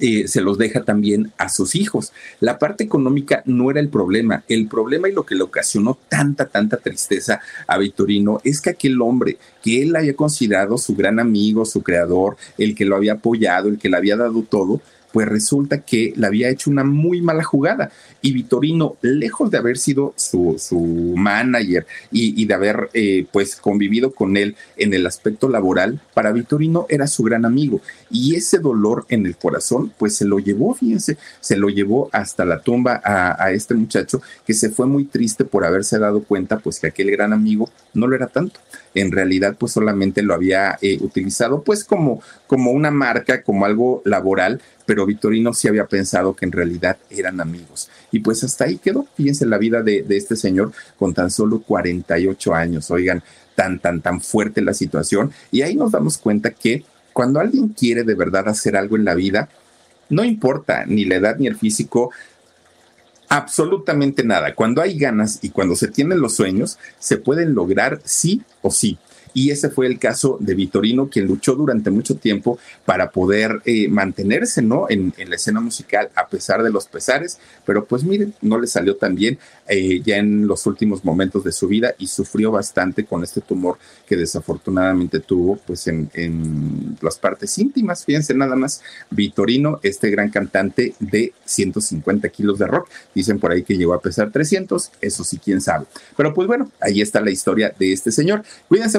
eh, se los deja también a sus hijos. La parte económica no era el problema. El problema y lo que le ocasionó tanta, tanta tristeza a Victorino es que aquel hombre que él había considerado su gran amigo, su creador, el que lo había apoyado, el que le había dado todo, pues resulta que le había hecho una muy mala jugada. Y Vitorino, lejos de haber sido su, su manager y, de haber eh, pues convivido con él en el aspecto laboral, para Vitorino era su gran amigo. Y ese dolor en el corazón, pues se lo llevó, fíjense, se lo llevó hasta la tumba a, este muchacho que se fue muy triste por haberse dado cuenta pues que aquel gran amigo no lo era tanto en realidad pues solamente lo había eh, utilizado pues como, como una marca, como algo laboral, pero Victorino sí había pensado que en realidad eran amigos. Y pues hasta ahí quedó, fíjense la vida de, de este señor con tan solo 48 años, oigan, tan, tan, tan fuerte la situación. Y ahí nos damos cuenta que cuando alguien quiere de verdad hacer algo en la vida, no importa ni la edad ni el físico, absolutamente nada. Cuando hay ganas y cuando se tienen los sueños, se pueden lograr sí o sí. Y ese fue el caso de Vitorino, quien luchó durante mucho tiempo para poder eh, mantenerse ¿no? En, la escena musical a pesar de los pesares, pero pues miren, no le salió tan bien eh, ya en los últimos momentos de su vida y sufrió bastante con este tumor que desafortunadamente tuvo pues en, en las partes íntimas. Fíjense nada más, Vitorino, este gran cantante de 150 kilos de rock, dicen por ahí que llegó a pesar 300, eso sí, quién sabe. Pero pues bueno, ahí está la historia de este señor. Cuídense